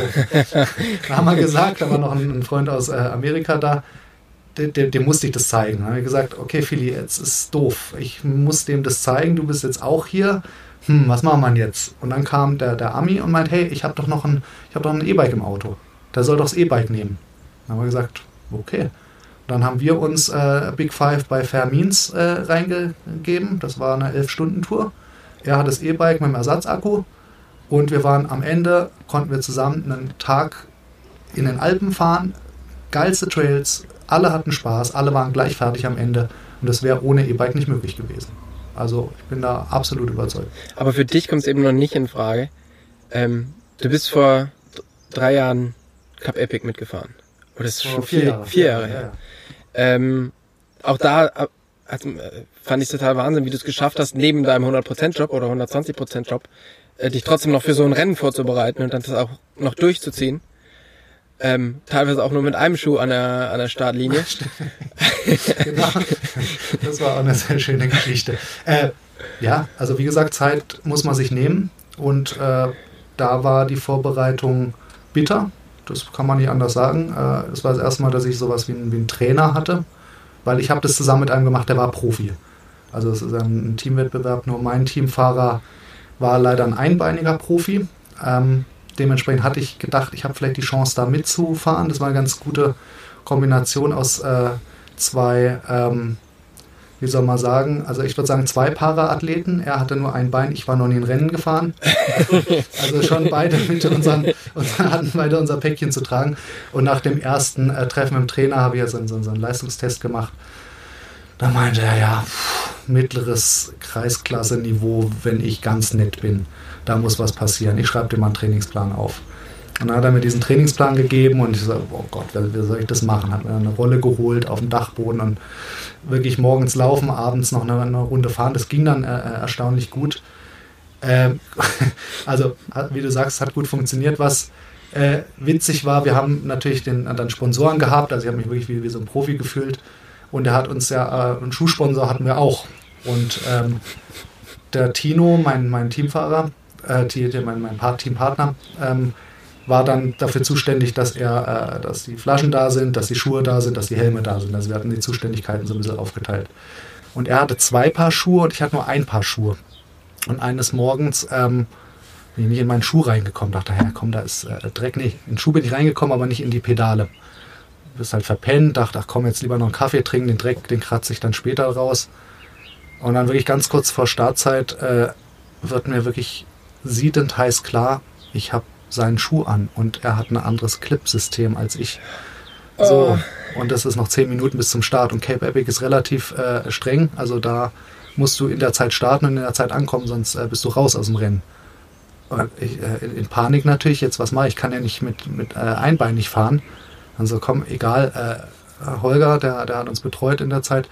Da haben wir gesagt, da war noch ein, Freund aus äh, Amerika da, dem, dem, dem musste ich das zeigen. Da haben wir gesagt, okay, Philly, jetzt ist doof. Ich muss dem das zeigen, du bist jetzt auch hier. Hm, was machen wir jetzt? Und dann kam der, der Ami und meint, hey, ich habe doch noch ein, ich doch ein E-Bike im Auto. Der soll doch das E-Bike nehmen. Dann haben wir gesagt, okay. Dann haben wir uns äh, Big Five bei Fair Means äh, reingegeben. Das war eine 11-Stunden-Tour. Er hat das E-Bike mit dem Ersatzakku. Und wir waren am Ende, konnten wir zusammen einen Tag in den Alpen fahren. Geilste Trails. Alle hatten Spaß. Alle waren gleich fertig am Ende. Und das wäre ohne E-Bike nicht möglich gewesen. Also ich bin da absolut überzeugt. Aber für dich kommt es eben noch nicht in Frage. Ähm, du bist vor drei Jahren Cup Epic mitgefahren. Oder das ist schon vier, vier Jahre her. Ja, ja. Ähm, auch da äh, hat, äh, fand ich total Wahnsinn, wie du es geschafft hast, neben deinem 100%-Job oder 120%-Job, äh, dich trotzdem noch für so ein Rennen vorzubereiten und dann das auch noch durchzuziehen. Ähm, teilweise auch nur mit einem Schuh an der, an der Startlinie. genau. Das war auch eine sehr schöne Geschichte. Äh, ja, also wie gesagt, Zeit muss man sich nehmen. Und äh, da war die Vorbereitung bitter. Das kann man nicht anders sagen. Äh, das war das erste Mal, dass ich sowas wie, einen- wie einen Trainer hatte. Weil ich habe das zusammen mit einem gemacht, der war Profi. Also es ist ein Teamwettbewerb. Nur mein Teamfahrer war leider ein einbeiniger Profi. Ähm, dementsprechend hatte ich gedacht, ich habe vielleicht die Chance, da mitzufahren. Das war eine ganz gute Kombination aus äh, zwei, ähm, wie soll man sagen, also ich würde sagen zwei Paraathleten. Er hatte nur ein Bein, ich war noch nie ein Rennen gefahren. also schon beide mit unseren, unseren, hatten beide unser Päckchen zu tragen. Und nach dem ersten äh, Treffen mit dem Trainer habe ich jetzt so, so, so einen Leistungstest gemacht. Da meinte er, ja, pff, mittleres Kreisklasse-Niveau, wenn ich ganz nett bin. Da muss was passieren. Ich schreibe dir mal einen Trainingsplan auf. Und dann hat er mir diesen Trainingsplan gegeben und ich so, oh Gott, wie soll ich das machen? Hat mir eine Rolle geholt auf dem Dachboden und wirklich morgens laufen, abends noch eine, eine Runde fahren. Das ging dann äh, äh, erstaunlich gut. Ähm, also, wie du sagst, hat gut funktioniert. Was äh, witzig war, wir haben natürlich den, dann Sponsoren gehabt. Also, ich habe mich wirklich wie, wie so ein Profi gefühlt. Und er hat uns ja, äh, einen Schuhsponsor hatten wir auch. Und ähm, der Tino, mein, mein Teamfahrer, äh, die, die, mein, mein Part, Teampartner, ähm, war dann dafür zuständig, dass er, äh, dass die Flaschen da sind, dass die Schuhe da sind, dass die Helme da sind. Also wir hatten die Zuständigkeiten so ein bisschen aufgeteilt. Und er hatte zwei Paar Schuhe und ich hatte nur ein Paar Schuhe. Und eines Morgens ähm, bin ich nicht in meinen Schuh reingekommen, dachte, ja komm, da ist äh, Dreck nicht. In den Schuh bin ich reingekommen, aber nicht in die Pedale. Bist halt verpennt, dachte, ach komm, jetzt lieber noch einen Kaffee trinken, den Dreck, den kratze ich dann später raus. Und dann wirklich ganz kurz vor Startzeit äh, wird mir wirklich siedend heiß klar, ich habe seinen Schuh an und er hat ein anderes Clip-System als ich. So, und das ist noch zehn Minuten bis zum Start und Cape Epic ist relativ äh, streng, also da musst du in der Zeit starten und in der Zeit ankommen, sonst äh, bist du raus aus dem Rennen. Ich, äh, in, in Panik natürlich, jetzt was mache ich? Kann ja nicht mit, mit äh, einbeinig fahren. Dann so, komm, egal, äh, Holger, der, der hat uns betreut in der Zeit,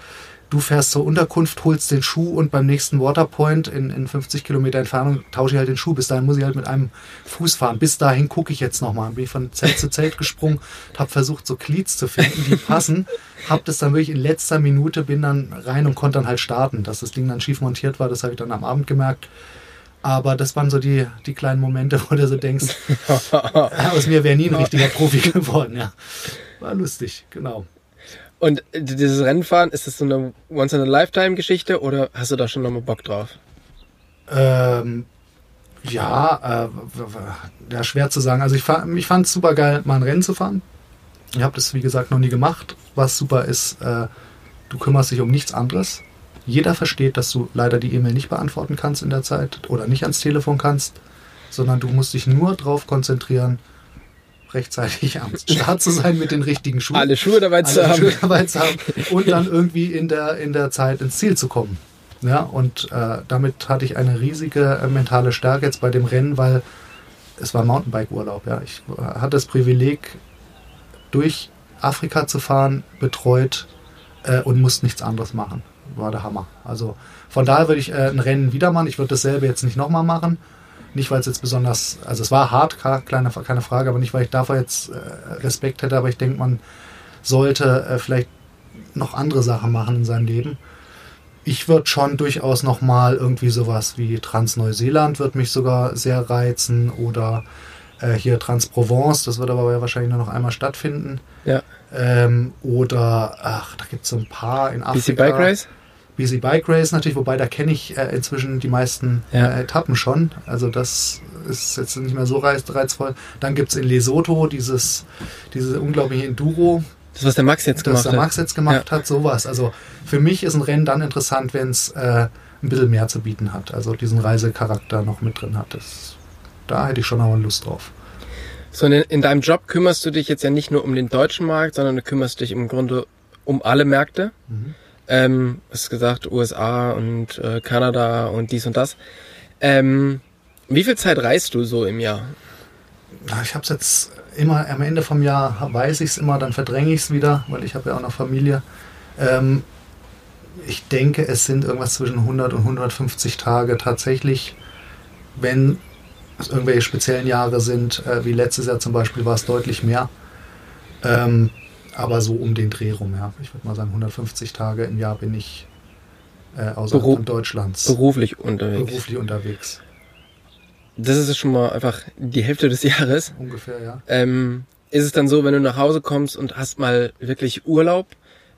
du fährst zur Unterkunft, holst den Schuh und beim nächsten Waterpoint in, in 50 Kilometer Entfernung tausche ich halt den Schuh. Bis dahin muss ich halt mit einem Fuß fahren. Bis dahin gucke ich jetzt nochmal. Bin ich von Zelt zu Zelt gesprungen, habe versucht, so Cleats zu finden, die passen. Hab das dann wirklich in letzter Minute, bin dann rein und konnte dann halt starten. Dass das Ding dann schief montiert war, das habe ich dann am Abend gemerkt. Aber das waren so die, die kleinen Momente, wo du so denkst, aus mir wäre nie ein richtiger Profi geworden. Ja. War lustig, genau. Und dieses Rennfahren, ist das so eine Once-in-a-Lifetime-Geschichte oder hast du da schon nochmal Bock drauf? Ähm, ja, äh, ja, schwer zu sagen. Also ich, ich fand es super geil, mal ein Rennen zu fahren. Ich habe das, wie gesagt, noch nie gemacht. Was super ist, äh, du kümmerst dich um nichts anderes. Jeder versteht, dass du leider die E-Mail nicht beantworten kannst in der Zeit oder nicht ans Telefon kannst, sondern du musst dich nur darauf konzentrieren, rechtzeitig am Start zu sein mit den richtigen Schuhen Alle Schuhe dabei zu alle haben. Schuhe dabei zu haben und dann irgendwie in der, in der Zeit ins Ziel zu kommen. Ja, und äh, damit hatte ich eine riesige äh, mentale Stärke jetzt bei dem Rennen, weil es war Mountainbike-Urlaub. Ja. Ich äh, hatte das Privileg, durch Afrika zu fahren, betreut äh, und musste nichts anderes machen. War der Hammer. Also von daher würde ich äh, ein Rennen wieder machen. Ich würde dasselbe jetzt nicht nochmal machen. Nicht, weil es jetzt besonders, also es war hart, kleine, keine Frage, aber nicht, weil ich davor jetzt äh, Respekt hätte, aber ich denke, man sollte äh, vielleicht noch andere Sachen machen in seinem Leben. Ich würde schon durchaus nochmal irgendwie sowas wie Trans-Neuseeland wird mich sogar sehr reizen oder Äh, hier Transprovence, das wird aber wahrscheinlich nur noch einmal stattfinden. Ja. Ähm, oder, ach, da gibt es so ein paar in Afrika. BC Bike Race? BC Bike Race natürlich, wobei da kenne ich äh, inzwischen die meisten Ja. äh, Etappen schon. Also das ist jetzt nicht mehr so reiz reizvoll. Dann gibt es in Lesotho dieses, diese unglaubliche Enduro, Das, was der Max jetzt das gemacht der hat. Max jetzt gemacht hat, sowas. Also für mich ist ein Rennen dann interessant, wenn es äh, ein bisschen mehr zu bieten hat. Also diesen Reisecharakter noch mit drin hat. Das, da hätte ich schon aber Lust drauf. So, in, in deinem Job kümmerst du dich jetzt ja nicht nur um den deutschen Markt, sondern du kümmerst dich im Grunde um alle Märkte. Mhm. Ähm, hast gesagt, USA und äh, Kanada und dies und das. Ähm, wie viel Zeit reist du so im Jahr? Ja, ich habe es jetzt immer am Ende vom Jahr, weiß ich es immer, dann verdränge ich es wieder, weil ich habe ja auch noch Familie. Ähm, ich denke, es sind irgendwas zwischen 100 und 150 Tage tatsächlich, wenn es irgendwelche speziellen Jahre sind, äh, wie letztes Jahr zum Beispiel, war es deutlich mehr. Ähm, aber so um den Dreh rum, ja. Ich würde mal sagen, 150 Tage im Jahr bin ich äh, außerhalb Beru- Deutschlands Beruflich unterwegs. beruflich unterwegs. Das ist schon mal einfach die Hälfte des Jahres. Ungefähr, ja. Ähm, ist es dann so, wenn du nach Hause kommst und hast mal wirklich Urlaub,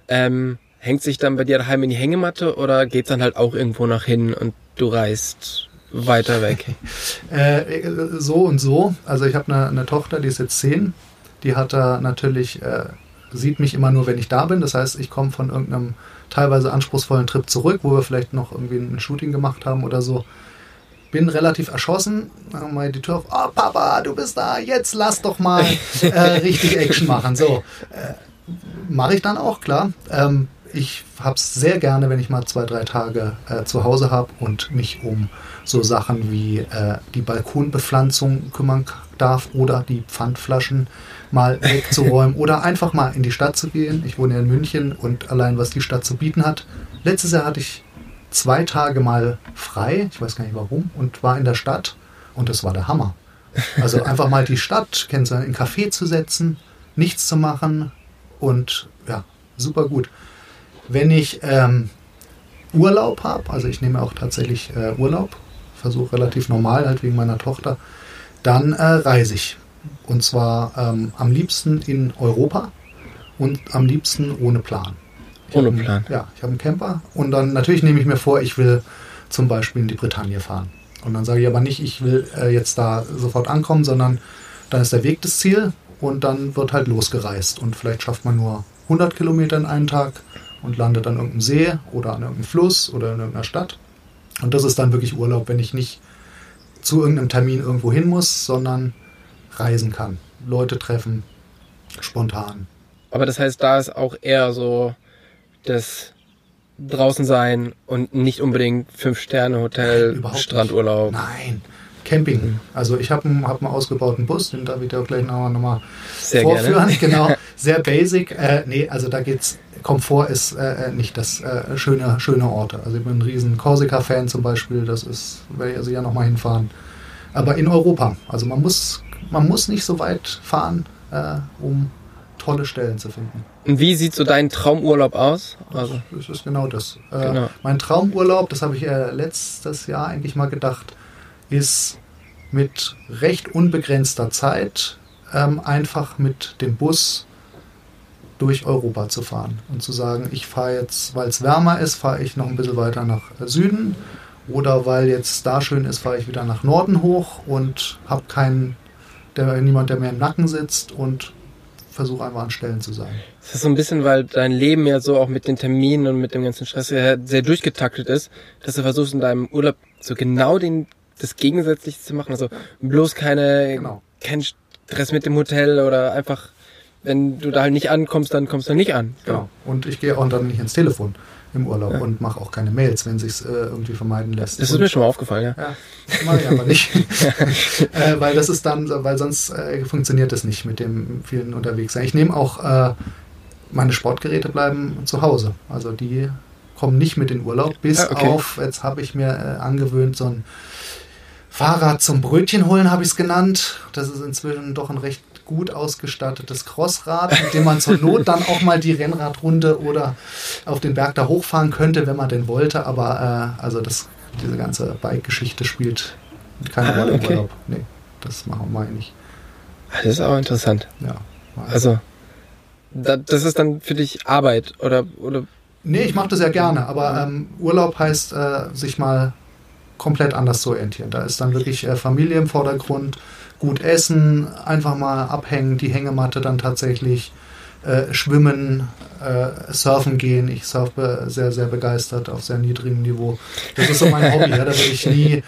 ähm, hängt sich dann bei dir daheim in die Hängematte oder geht's dann halt auch irgendwo nach hin und du reist weiter weg? Äh, so und so. Also ich habe eine, eine Tochter, die ist jetzt zehn. Die hat da natürlich, äh, sieht mich immer nur, wenn ich da bin. Das heißt, ich komme von irgendeinem teilweise anspruchsvollen Trip zurück, wo wir vielleicht noch irgendwie ein Shooting gemacht haben oder so. Bin relativ erschossen, mal die Tür auf, oh Papa, du bist da, jetzt lass doch mal äh, richtig Action machen. So, äh, mache ich dann auch, klar. Ähm, ich habe es sehr gerne, wenn ich mal zwei, drei Tage äh, zu Hause habe und mich um so Sachen wie äh, die Balkonbepflanzung kümmern darf oder die Pfandflaschen mal wegzuräumen oder einfach mal in die Stadt zu gehen. Ich wohne ja in München und allein was die Stadt zu bieten hat. Letztes Jahr hatte ich zwei Tage mal frei, ich weiß gar nicht warum, und war in der Stadt und das war der Hammer. Also einfach mal die Stadt kennenzulernen, in einen Café zu setzen, nichts zu machen und ja, super gut. Wenn ich ähm, Urlaub habe, also ich nehme auch tatsächlich äh, Urlaub, versuche relativ normal halt wegen meiner Tochter, dann äh, reise ich. Und zwar ähm, am liebsten in Europa und am liebsten ohne Plan. Ich Ohne einen- Plan. Ja, ich habe einen Camper und dann natürlich nehme ich mir vor, ich will zum Beispiel in die Bretagne fahren. Und dann sage ich aber nicht, ich will äh, jetzt da sofort ankommen, sondern dann ist der Weg das Ziel und dann wird halt losgereist. Und vielleicht schafft man nur 100 Kilometer in einen Tag und landet an irgendeinem See oder an irgendeinem Fluss oder in irgendeiner Stadt. Und das ist dann wirklich Urlaub, wenn ich nicht zu irgendeinem Termin irgendwo hin muss, sondern reisen kann. Leute treffen, spontan. Aber das heißt, da ist auch eher so das draußen sein und nicht unbedingt Fünf-Sterne-Hotel, Überhaupt nicht. Strandurlaub. Nein, Camping. Also ich habe einen, hab einen ausgebauten Bus, den darf ich dir auch gleich noch, noch mal Sehr vorführen. gerne. Genau, sehr basic. Äh, nee, also da geht's. Komfort ist äh, nicht das äh, schöne, schöne Orte. Also ich bin ein riesen Korsika-Fan zum Beispiel. Das ist, werde ich also ja noch mal hinfahren. Aber in Europa. Also man muss, man muss nicht so weit fahren, äh, um tolle Stellen zu finden. Und wie sieht so dein Traumurlaub aus? Also, Das ist genau das. Äh, Genau. Mein Traumurlaub, das habe ich äh, letztes Jahr eigentlich mal gedacht, ist mit recht unbegrenzter Zeit ähm, einfach mit dem Bus durch Europa zu fahren und zu sagen, ich fahre jetzt, weil es wärmer ist, fahre ich noch ein bisschen weiter nach Süden oder weil jetzt da schön ist, fahre ich wieder nach Norden hoch und habe keinen, der, niemand, der mir im Nacken sitzt und versuche einfach an Stellen zu sein. das ist so ein bisschen, weil dein Leben ja so auch mit den Terminen und mit dem ganzen Stress sehr, durchgetaktet ist, dass du versuchst in deinem Urlaub so genau den, das Gegensätzliche zu machen. Also bloß keine, Genau. kein Stress mit dem Hotel oder einfach, wenn du da halt nicht ankommst, dann kommst du nicht an. Genau. Und ich gehe auch dann nicht ins Telefon im Urlaub Ja. und mache auch keine Mails, wenn sich äh, irgendwie vermeiden lässt. Das ist und, mir schon mal aufgefallen, ja. ja, mache ich aber nicht. äh, weil das ist dann, weil sonst äh, funktioniert das nicht mit dem vielen unterwegs sein. Ich nehme auch äh, meine Sportgeräte bleiben zu Hause. Also die kommen nicht mit in Urlaub, bis Ah, okay. auf, jetzt habe ich mir äh, angewöhnt, so ein Fahrrad zum Brötchen holen, habe ich es genannt. Das ist inzwischen doch ein recht gut ausgestattetes Crossrad, mit dem man zur Not dann auch mal die Rennradrunde oder auf den Berg da hochfahren könnte, wenn man denn wollte. Aber äh, also das, diese ganze Bike-Geschichte spielt keine Ah, Rolle im okay. Urlaub. Nee, das machen wir nicht. Das ist auch interessant. Ja. Also, da, das ist dann für dich Arbeit oder, oder Nee, ich mache das ja gerne, aber ähm, Urlaub heißt, äh, sich mal komplett anders zu orientieren. Da ist dann wirklich äh, Familie im Vordergrund, gut essen, einfach mal abhängen, die Hängematte dann tatsächlich, äh, schwimmen, äh, surfen gehen. Ich surfe sehr, sehr begeistert auf sehr niedrigem Niveau. Das ist so mein Hobby. Ja, da will ich nie,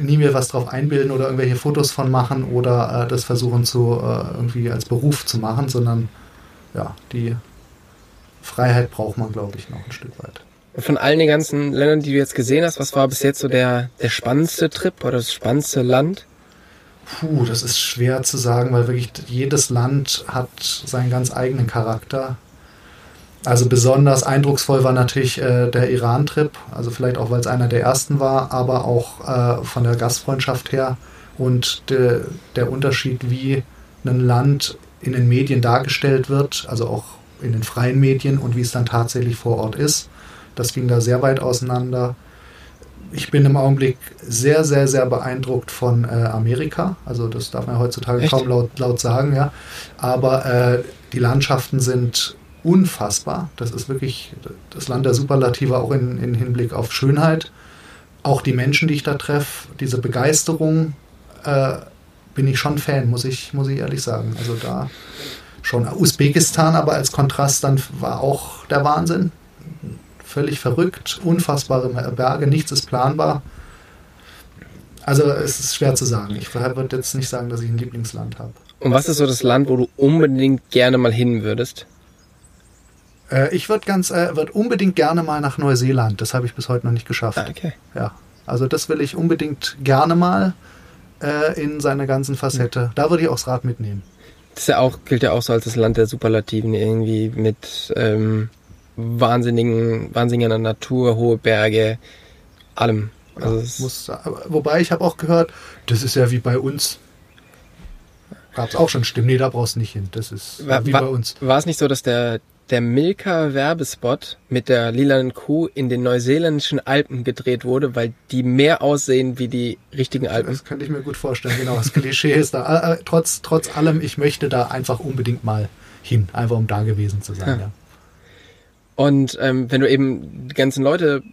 nie mir was drauf einbilden oder irgendwelche Fotos von machen oder äh, das versuchen zu äh, irgendwie als Beruf zu machen, sondern ja, die Freiheit braucht man, glaube ich, noch ein Stück weit. Von allen den ganzen Ländern, die du jetzt gesehen hast, was war bis jetzt so der, der spannendste Trip oder das spannendste Land? Puh, das ist schwer zu sagen, weil wirklich jedes Land hat seinen ganz eigenen Charakter. Also besonders eindrucksvoll war natürlich äh, der Iran-Trip, also vielleicht auch, weil es einer der ersten war, aber auch äh, von der Gastfreundschaft her und de, der Unterschied, wie ein Land in den Medien dargestellt wird, also auch in den freien Medien und wie es dann tatsächlich vor Ort ist. Das ging da sehr weit auseinander ich bin im Augenblick sehr, sehr, sehr beeindruckt von äh, Amerika. Also das darf man heutzutage Echt? kaum laut, laut sagen, ja. Aber äh, die Landschaften sind unfassbar. Das ist wirklich das Land der Superlative auch in, in Hinblick auf Schönheit. Auch die Menschen, die ich da treffe, diese Begeisterung, äh, bin ich schon Fan, muss ich, muss ich ehrlich sagen. Also da schon Usbekistan, aber als Kontrast dann war auch der Wahnsinn völlig verrückt, unfassbare Berge, nichts ist planbar. Also es ist schwer zu sagen. Ich würde jetzt nicht sagen, dass ich ein Lieblingsland habe. Und was ist so das Land, wo du unbedingt gerne mal hin würdest? Äh, ich würde ganz, äh, würde unbedingt gerne mal nach Neuseeland. Das habe ich bis heute noch nicht geschafft. Ah, okay. Ja, also das will ich unbedingt gerne mal äh, in seiner ganzen Facette. Da würde ich auch das Rad mitnehmen. Das ja auch, gilt ja auch so als das Land der Superlativen irgendwie mit ähm, wahnsinnigen, wahnsinniger Natur, hohe Berge, allem. Also ja, muss, wobei ich habe auch gehört, das ist ja wie bei uns. Gab es auch schon Stimmen, nee, da brauchst du nicht hin. Das ist war, wie war, bei uns. War es nicht so, dass der, der Milka-Werbespot mit der lilanen Kuh in den neuseeländischen Alpen gedreht wurde, weil die mehr aussehen wie die richtigen Alpen? Das könnte ich mir gut vorstellen, genau. Das Klischee ist da. Äh, äh, trotz, trotz allem, ich möchte da einfach unbedingt mal hin, einfach um da gewesen zu sein, ja. ja. Und ähm, wenn du eben die ganzen Leute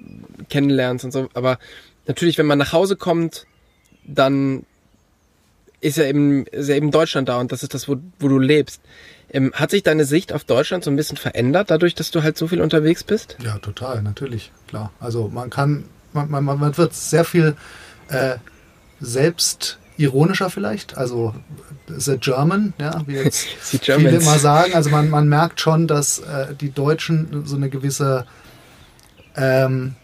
kennenlernst und so, aber natürlich, wenn man nach Hause kommt, dann ist ja eben, ist ja eben Deutschland da und das ist das, wo, wo du lebst. Ähm, hat sich deine Sicht auf Deutschland so ein bisschen verändert, dadurch, dass du halt so viel unterwegs bist? Ja, total, natürlich, klar. Also man kann, man, man, man wird sehr viel äh, selbst ironischer vielleicht, also The German, ja, wie jetzt viele immer sagen. Also man, man merkt schon, dass äh, die Deutschen so eine gewisse ähm,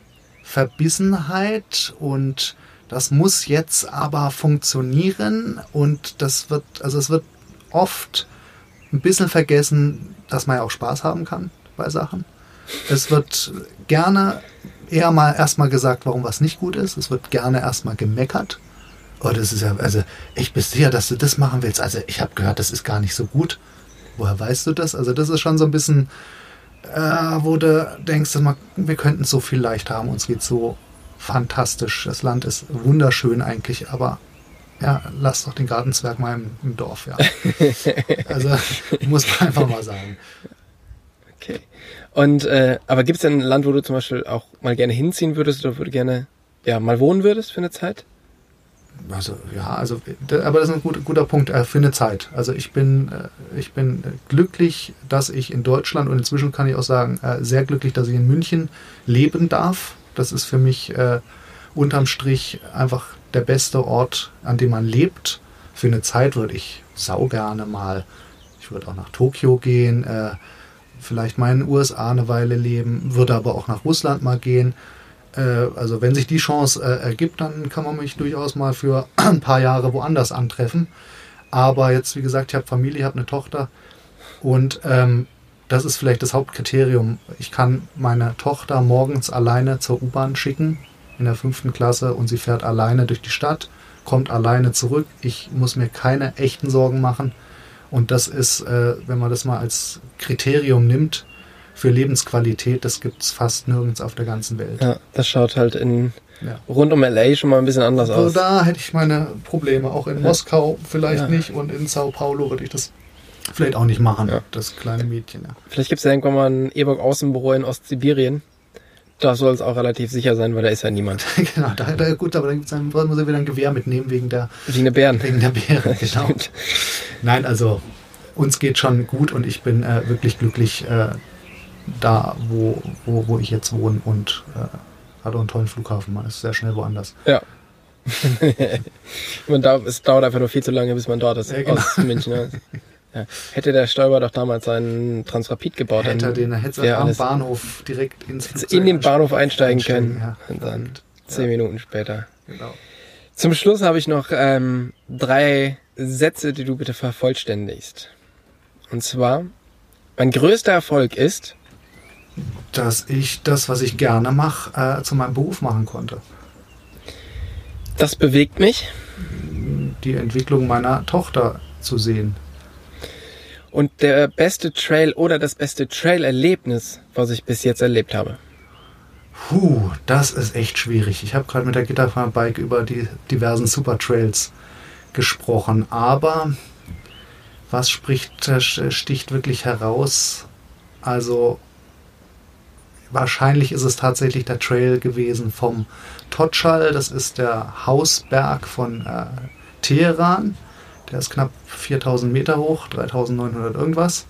Verbissenheit und das muss jetzt aber funktionieren und das wird, also es wird oft ein bisschen vergessen, dass man ja auch Spaß haben kann bei Sachen. Es wird gerne eher mal erstmal gesagt, warum was nicht gut ist. Es wird gerne erstmal gemeckert. Oh, das ist ja, also ich bin sicher, dass du das machen willst. Also ich habe gehört, das ist gar nicht so gut. Woher weißt du das? Also das ist schon so ein bisschen, äh, wo du denkst, wir könnten so viel leicht haben. Uns geht so fantastisch. Das Land ist wunderschön eigentlich, aber ja, lass doch den Gartenzwerg mal im, im Dorf, ja. also muss man einfach mal sagen. Okay. Und äh, aber gibt es denn ein Land, wo du zum Beispiel auch mal gerne hinziehen würdest oder wo du gerne ja mal wohnen würdest für eine Zeit? Also ja, also aber das ist ein guter, guter Punkt äh, für eine Zeit. Also ich bin, äh, ich bin glücklich, dass ich in Deutschland und inzwischen kann ich auch sagen, äh, sehr glücklich, dass ich in München leben darf. Das ist für mich äh, unterm Strich einfach der beste Ort, an dem man lebt. Für eine Zeit würde ich sau gerne mal, ich würde auch nach Tokio gehen, äh, vielleicht mal in den USA eine Weile leben, würde aber auch nach Russland mal gehen also wenn sich die Chance äh, ergibt, dann kann man mich durchaus mal für ein paar Jahre woanders antreffen. Aber jetzt, wie gesagt, ich habe Familie, ich habe eine Tochter und ähm, das ist vielleicht das Hauptkriterium. Ich kann meine Tochter morgens alleine zur U-Bahn schicken in der fünften Klasse und sie fährt alleine durch die Stadt, kommt alleine zurück. Ich muss mir keine echten Sorgen machen. Und das ist, äh, wenn man das mal als Kriterium nimmt, für Lebensqualität, das gibt's fast nirgends auf der ganzen Welt. Ja, das schaut halt in Ja. rund um LA schon mal ein bisschen anders Also aus. da hätte ich meine Probleme. Auch in Ja. Moskau vielleicht Ja. nicht und in Sao Paulo würde ich das vielleicht auch nicht machen, das kleine Mädchen. Vielleicht gibt es ja irgendwann mal ein E-Book-Außenbüro in Ostsibirien. Da soll es auch relativ sicher sein, weil da ist ja niemand. genau, da, da, gut, aber dann gibt's dann muss er wieder ein Gewehr mitnehmen wegen der, Wegen der Bären. wegen der Beere. Genau. Nein, also uns geht schon gut und ich bin äh, wirklich glücklich äh, da, wo, wo, wo ich jetzt wohne und äh, hat auch einen tollen Flughafen. Man ist sehr schnell woanders. Ja. man dauert, es dauert einfach nur viel zu lange, bis man dort ist. Ja, genau. Aus München. Ja. Ja. Hätte der Stoiber doch damals seinen Transrapid gebaut, Hätte er den hätte er am Bahnhof direkt ins Flugzeug in den Bahnhof einsteigen einsteigen, können. Ja, Und dann verrückt. zehn Minuten später. Genau. Zum Schluss habe ich noch ähm, drei Sätze, die du bitte vervollständigst. Und zwar, mein größter Erfolg ist, Dass ich das, was ich gerne mache, äh, zu meinem Beruf machen konnte. das bewegt mich Die Entwicklung meiner Tochter zu sehen. und der beste Trail oder das beste Trail-Erlebnis, was ich bis jetzt erlebt habe. Puh, das ist echt schwierig. Ich habe gerade mit der Gitterfahrbike über die diversen Supertrails gesprochen, aber was spricht, äh, sticht wirklich heraus? Also wahrscheinlich ist es tatsächlich der Trail gewesen vom Totschal. Das ist der Hausberg von äh, Teheran. Der ist knapp 4000 Meter hoch, 3900 irgendwas.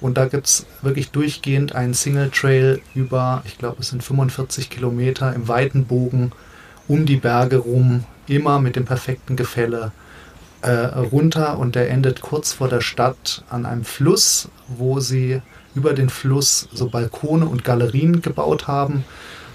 Und da gibt es wirklich durchgehend einen Single Trail über, ich glaube, es sind 45 Kilometer im weiten Bogen um die Berge rum, immer mit dem perfekten Gefälle äh, runter. Und der endet kurz vor der Stadt an einem Fluss, wo sie über den Fluss so Balkone und Galerien gebaut haben,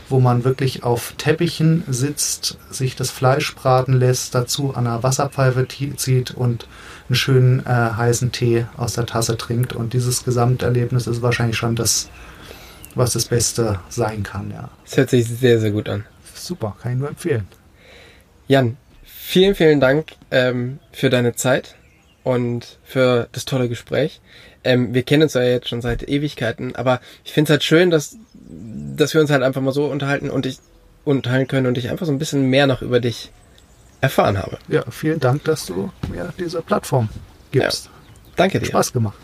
wo man wirklich auf Teppichen sitzt, sich das Fleisch braten lässt, dazu an einer Wasserpfeife zieht und einen schönen äh, heißen Tee aus der Tasse trinkt. Und dieses Gesamterlebnis ist wahrscheinlich schon das, was das Beste sein kann. Ja. Das hört sich sehr, sehr gut an. Super, kann ich nur empfehlen. Jan, vielen, vielen Dank ähm, für deine Zeit und für das tolle Gespräch. Ähm, wir kennen uns ja jetzt schon seit Ewigkeiten, aber ich finde es halt schön, dass, dass wir uns halt einfach mal so unterhalten und ich unterhalten können und ich einfach so ein bisschen mehr noch über dich erfahren habe. Ja, vielen Dank, dass du mir diese Plattform gibst. Danke dir. Spaß gemacht.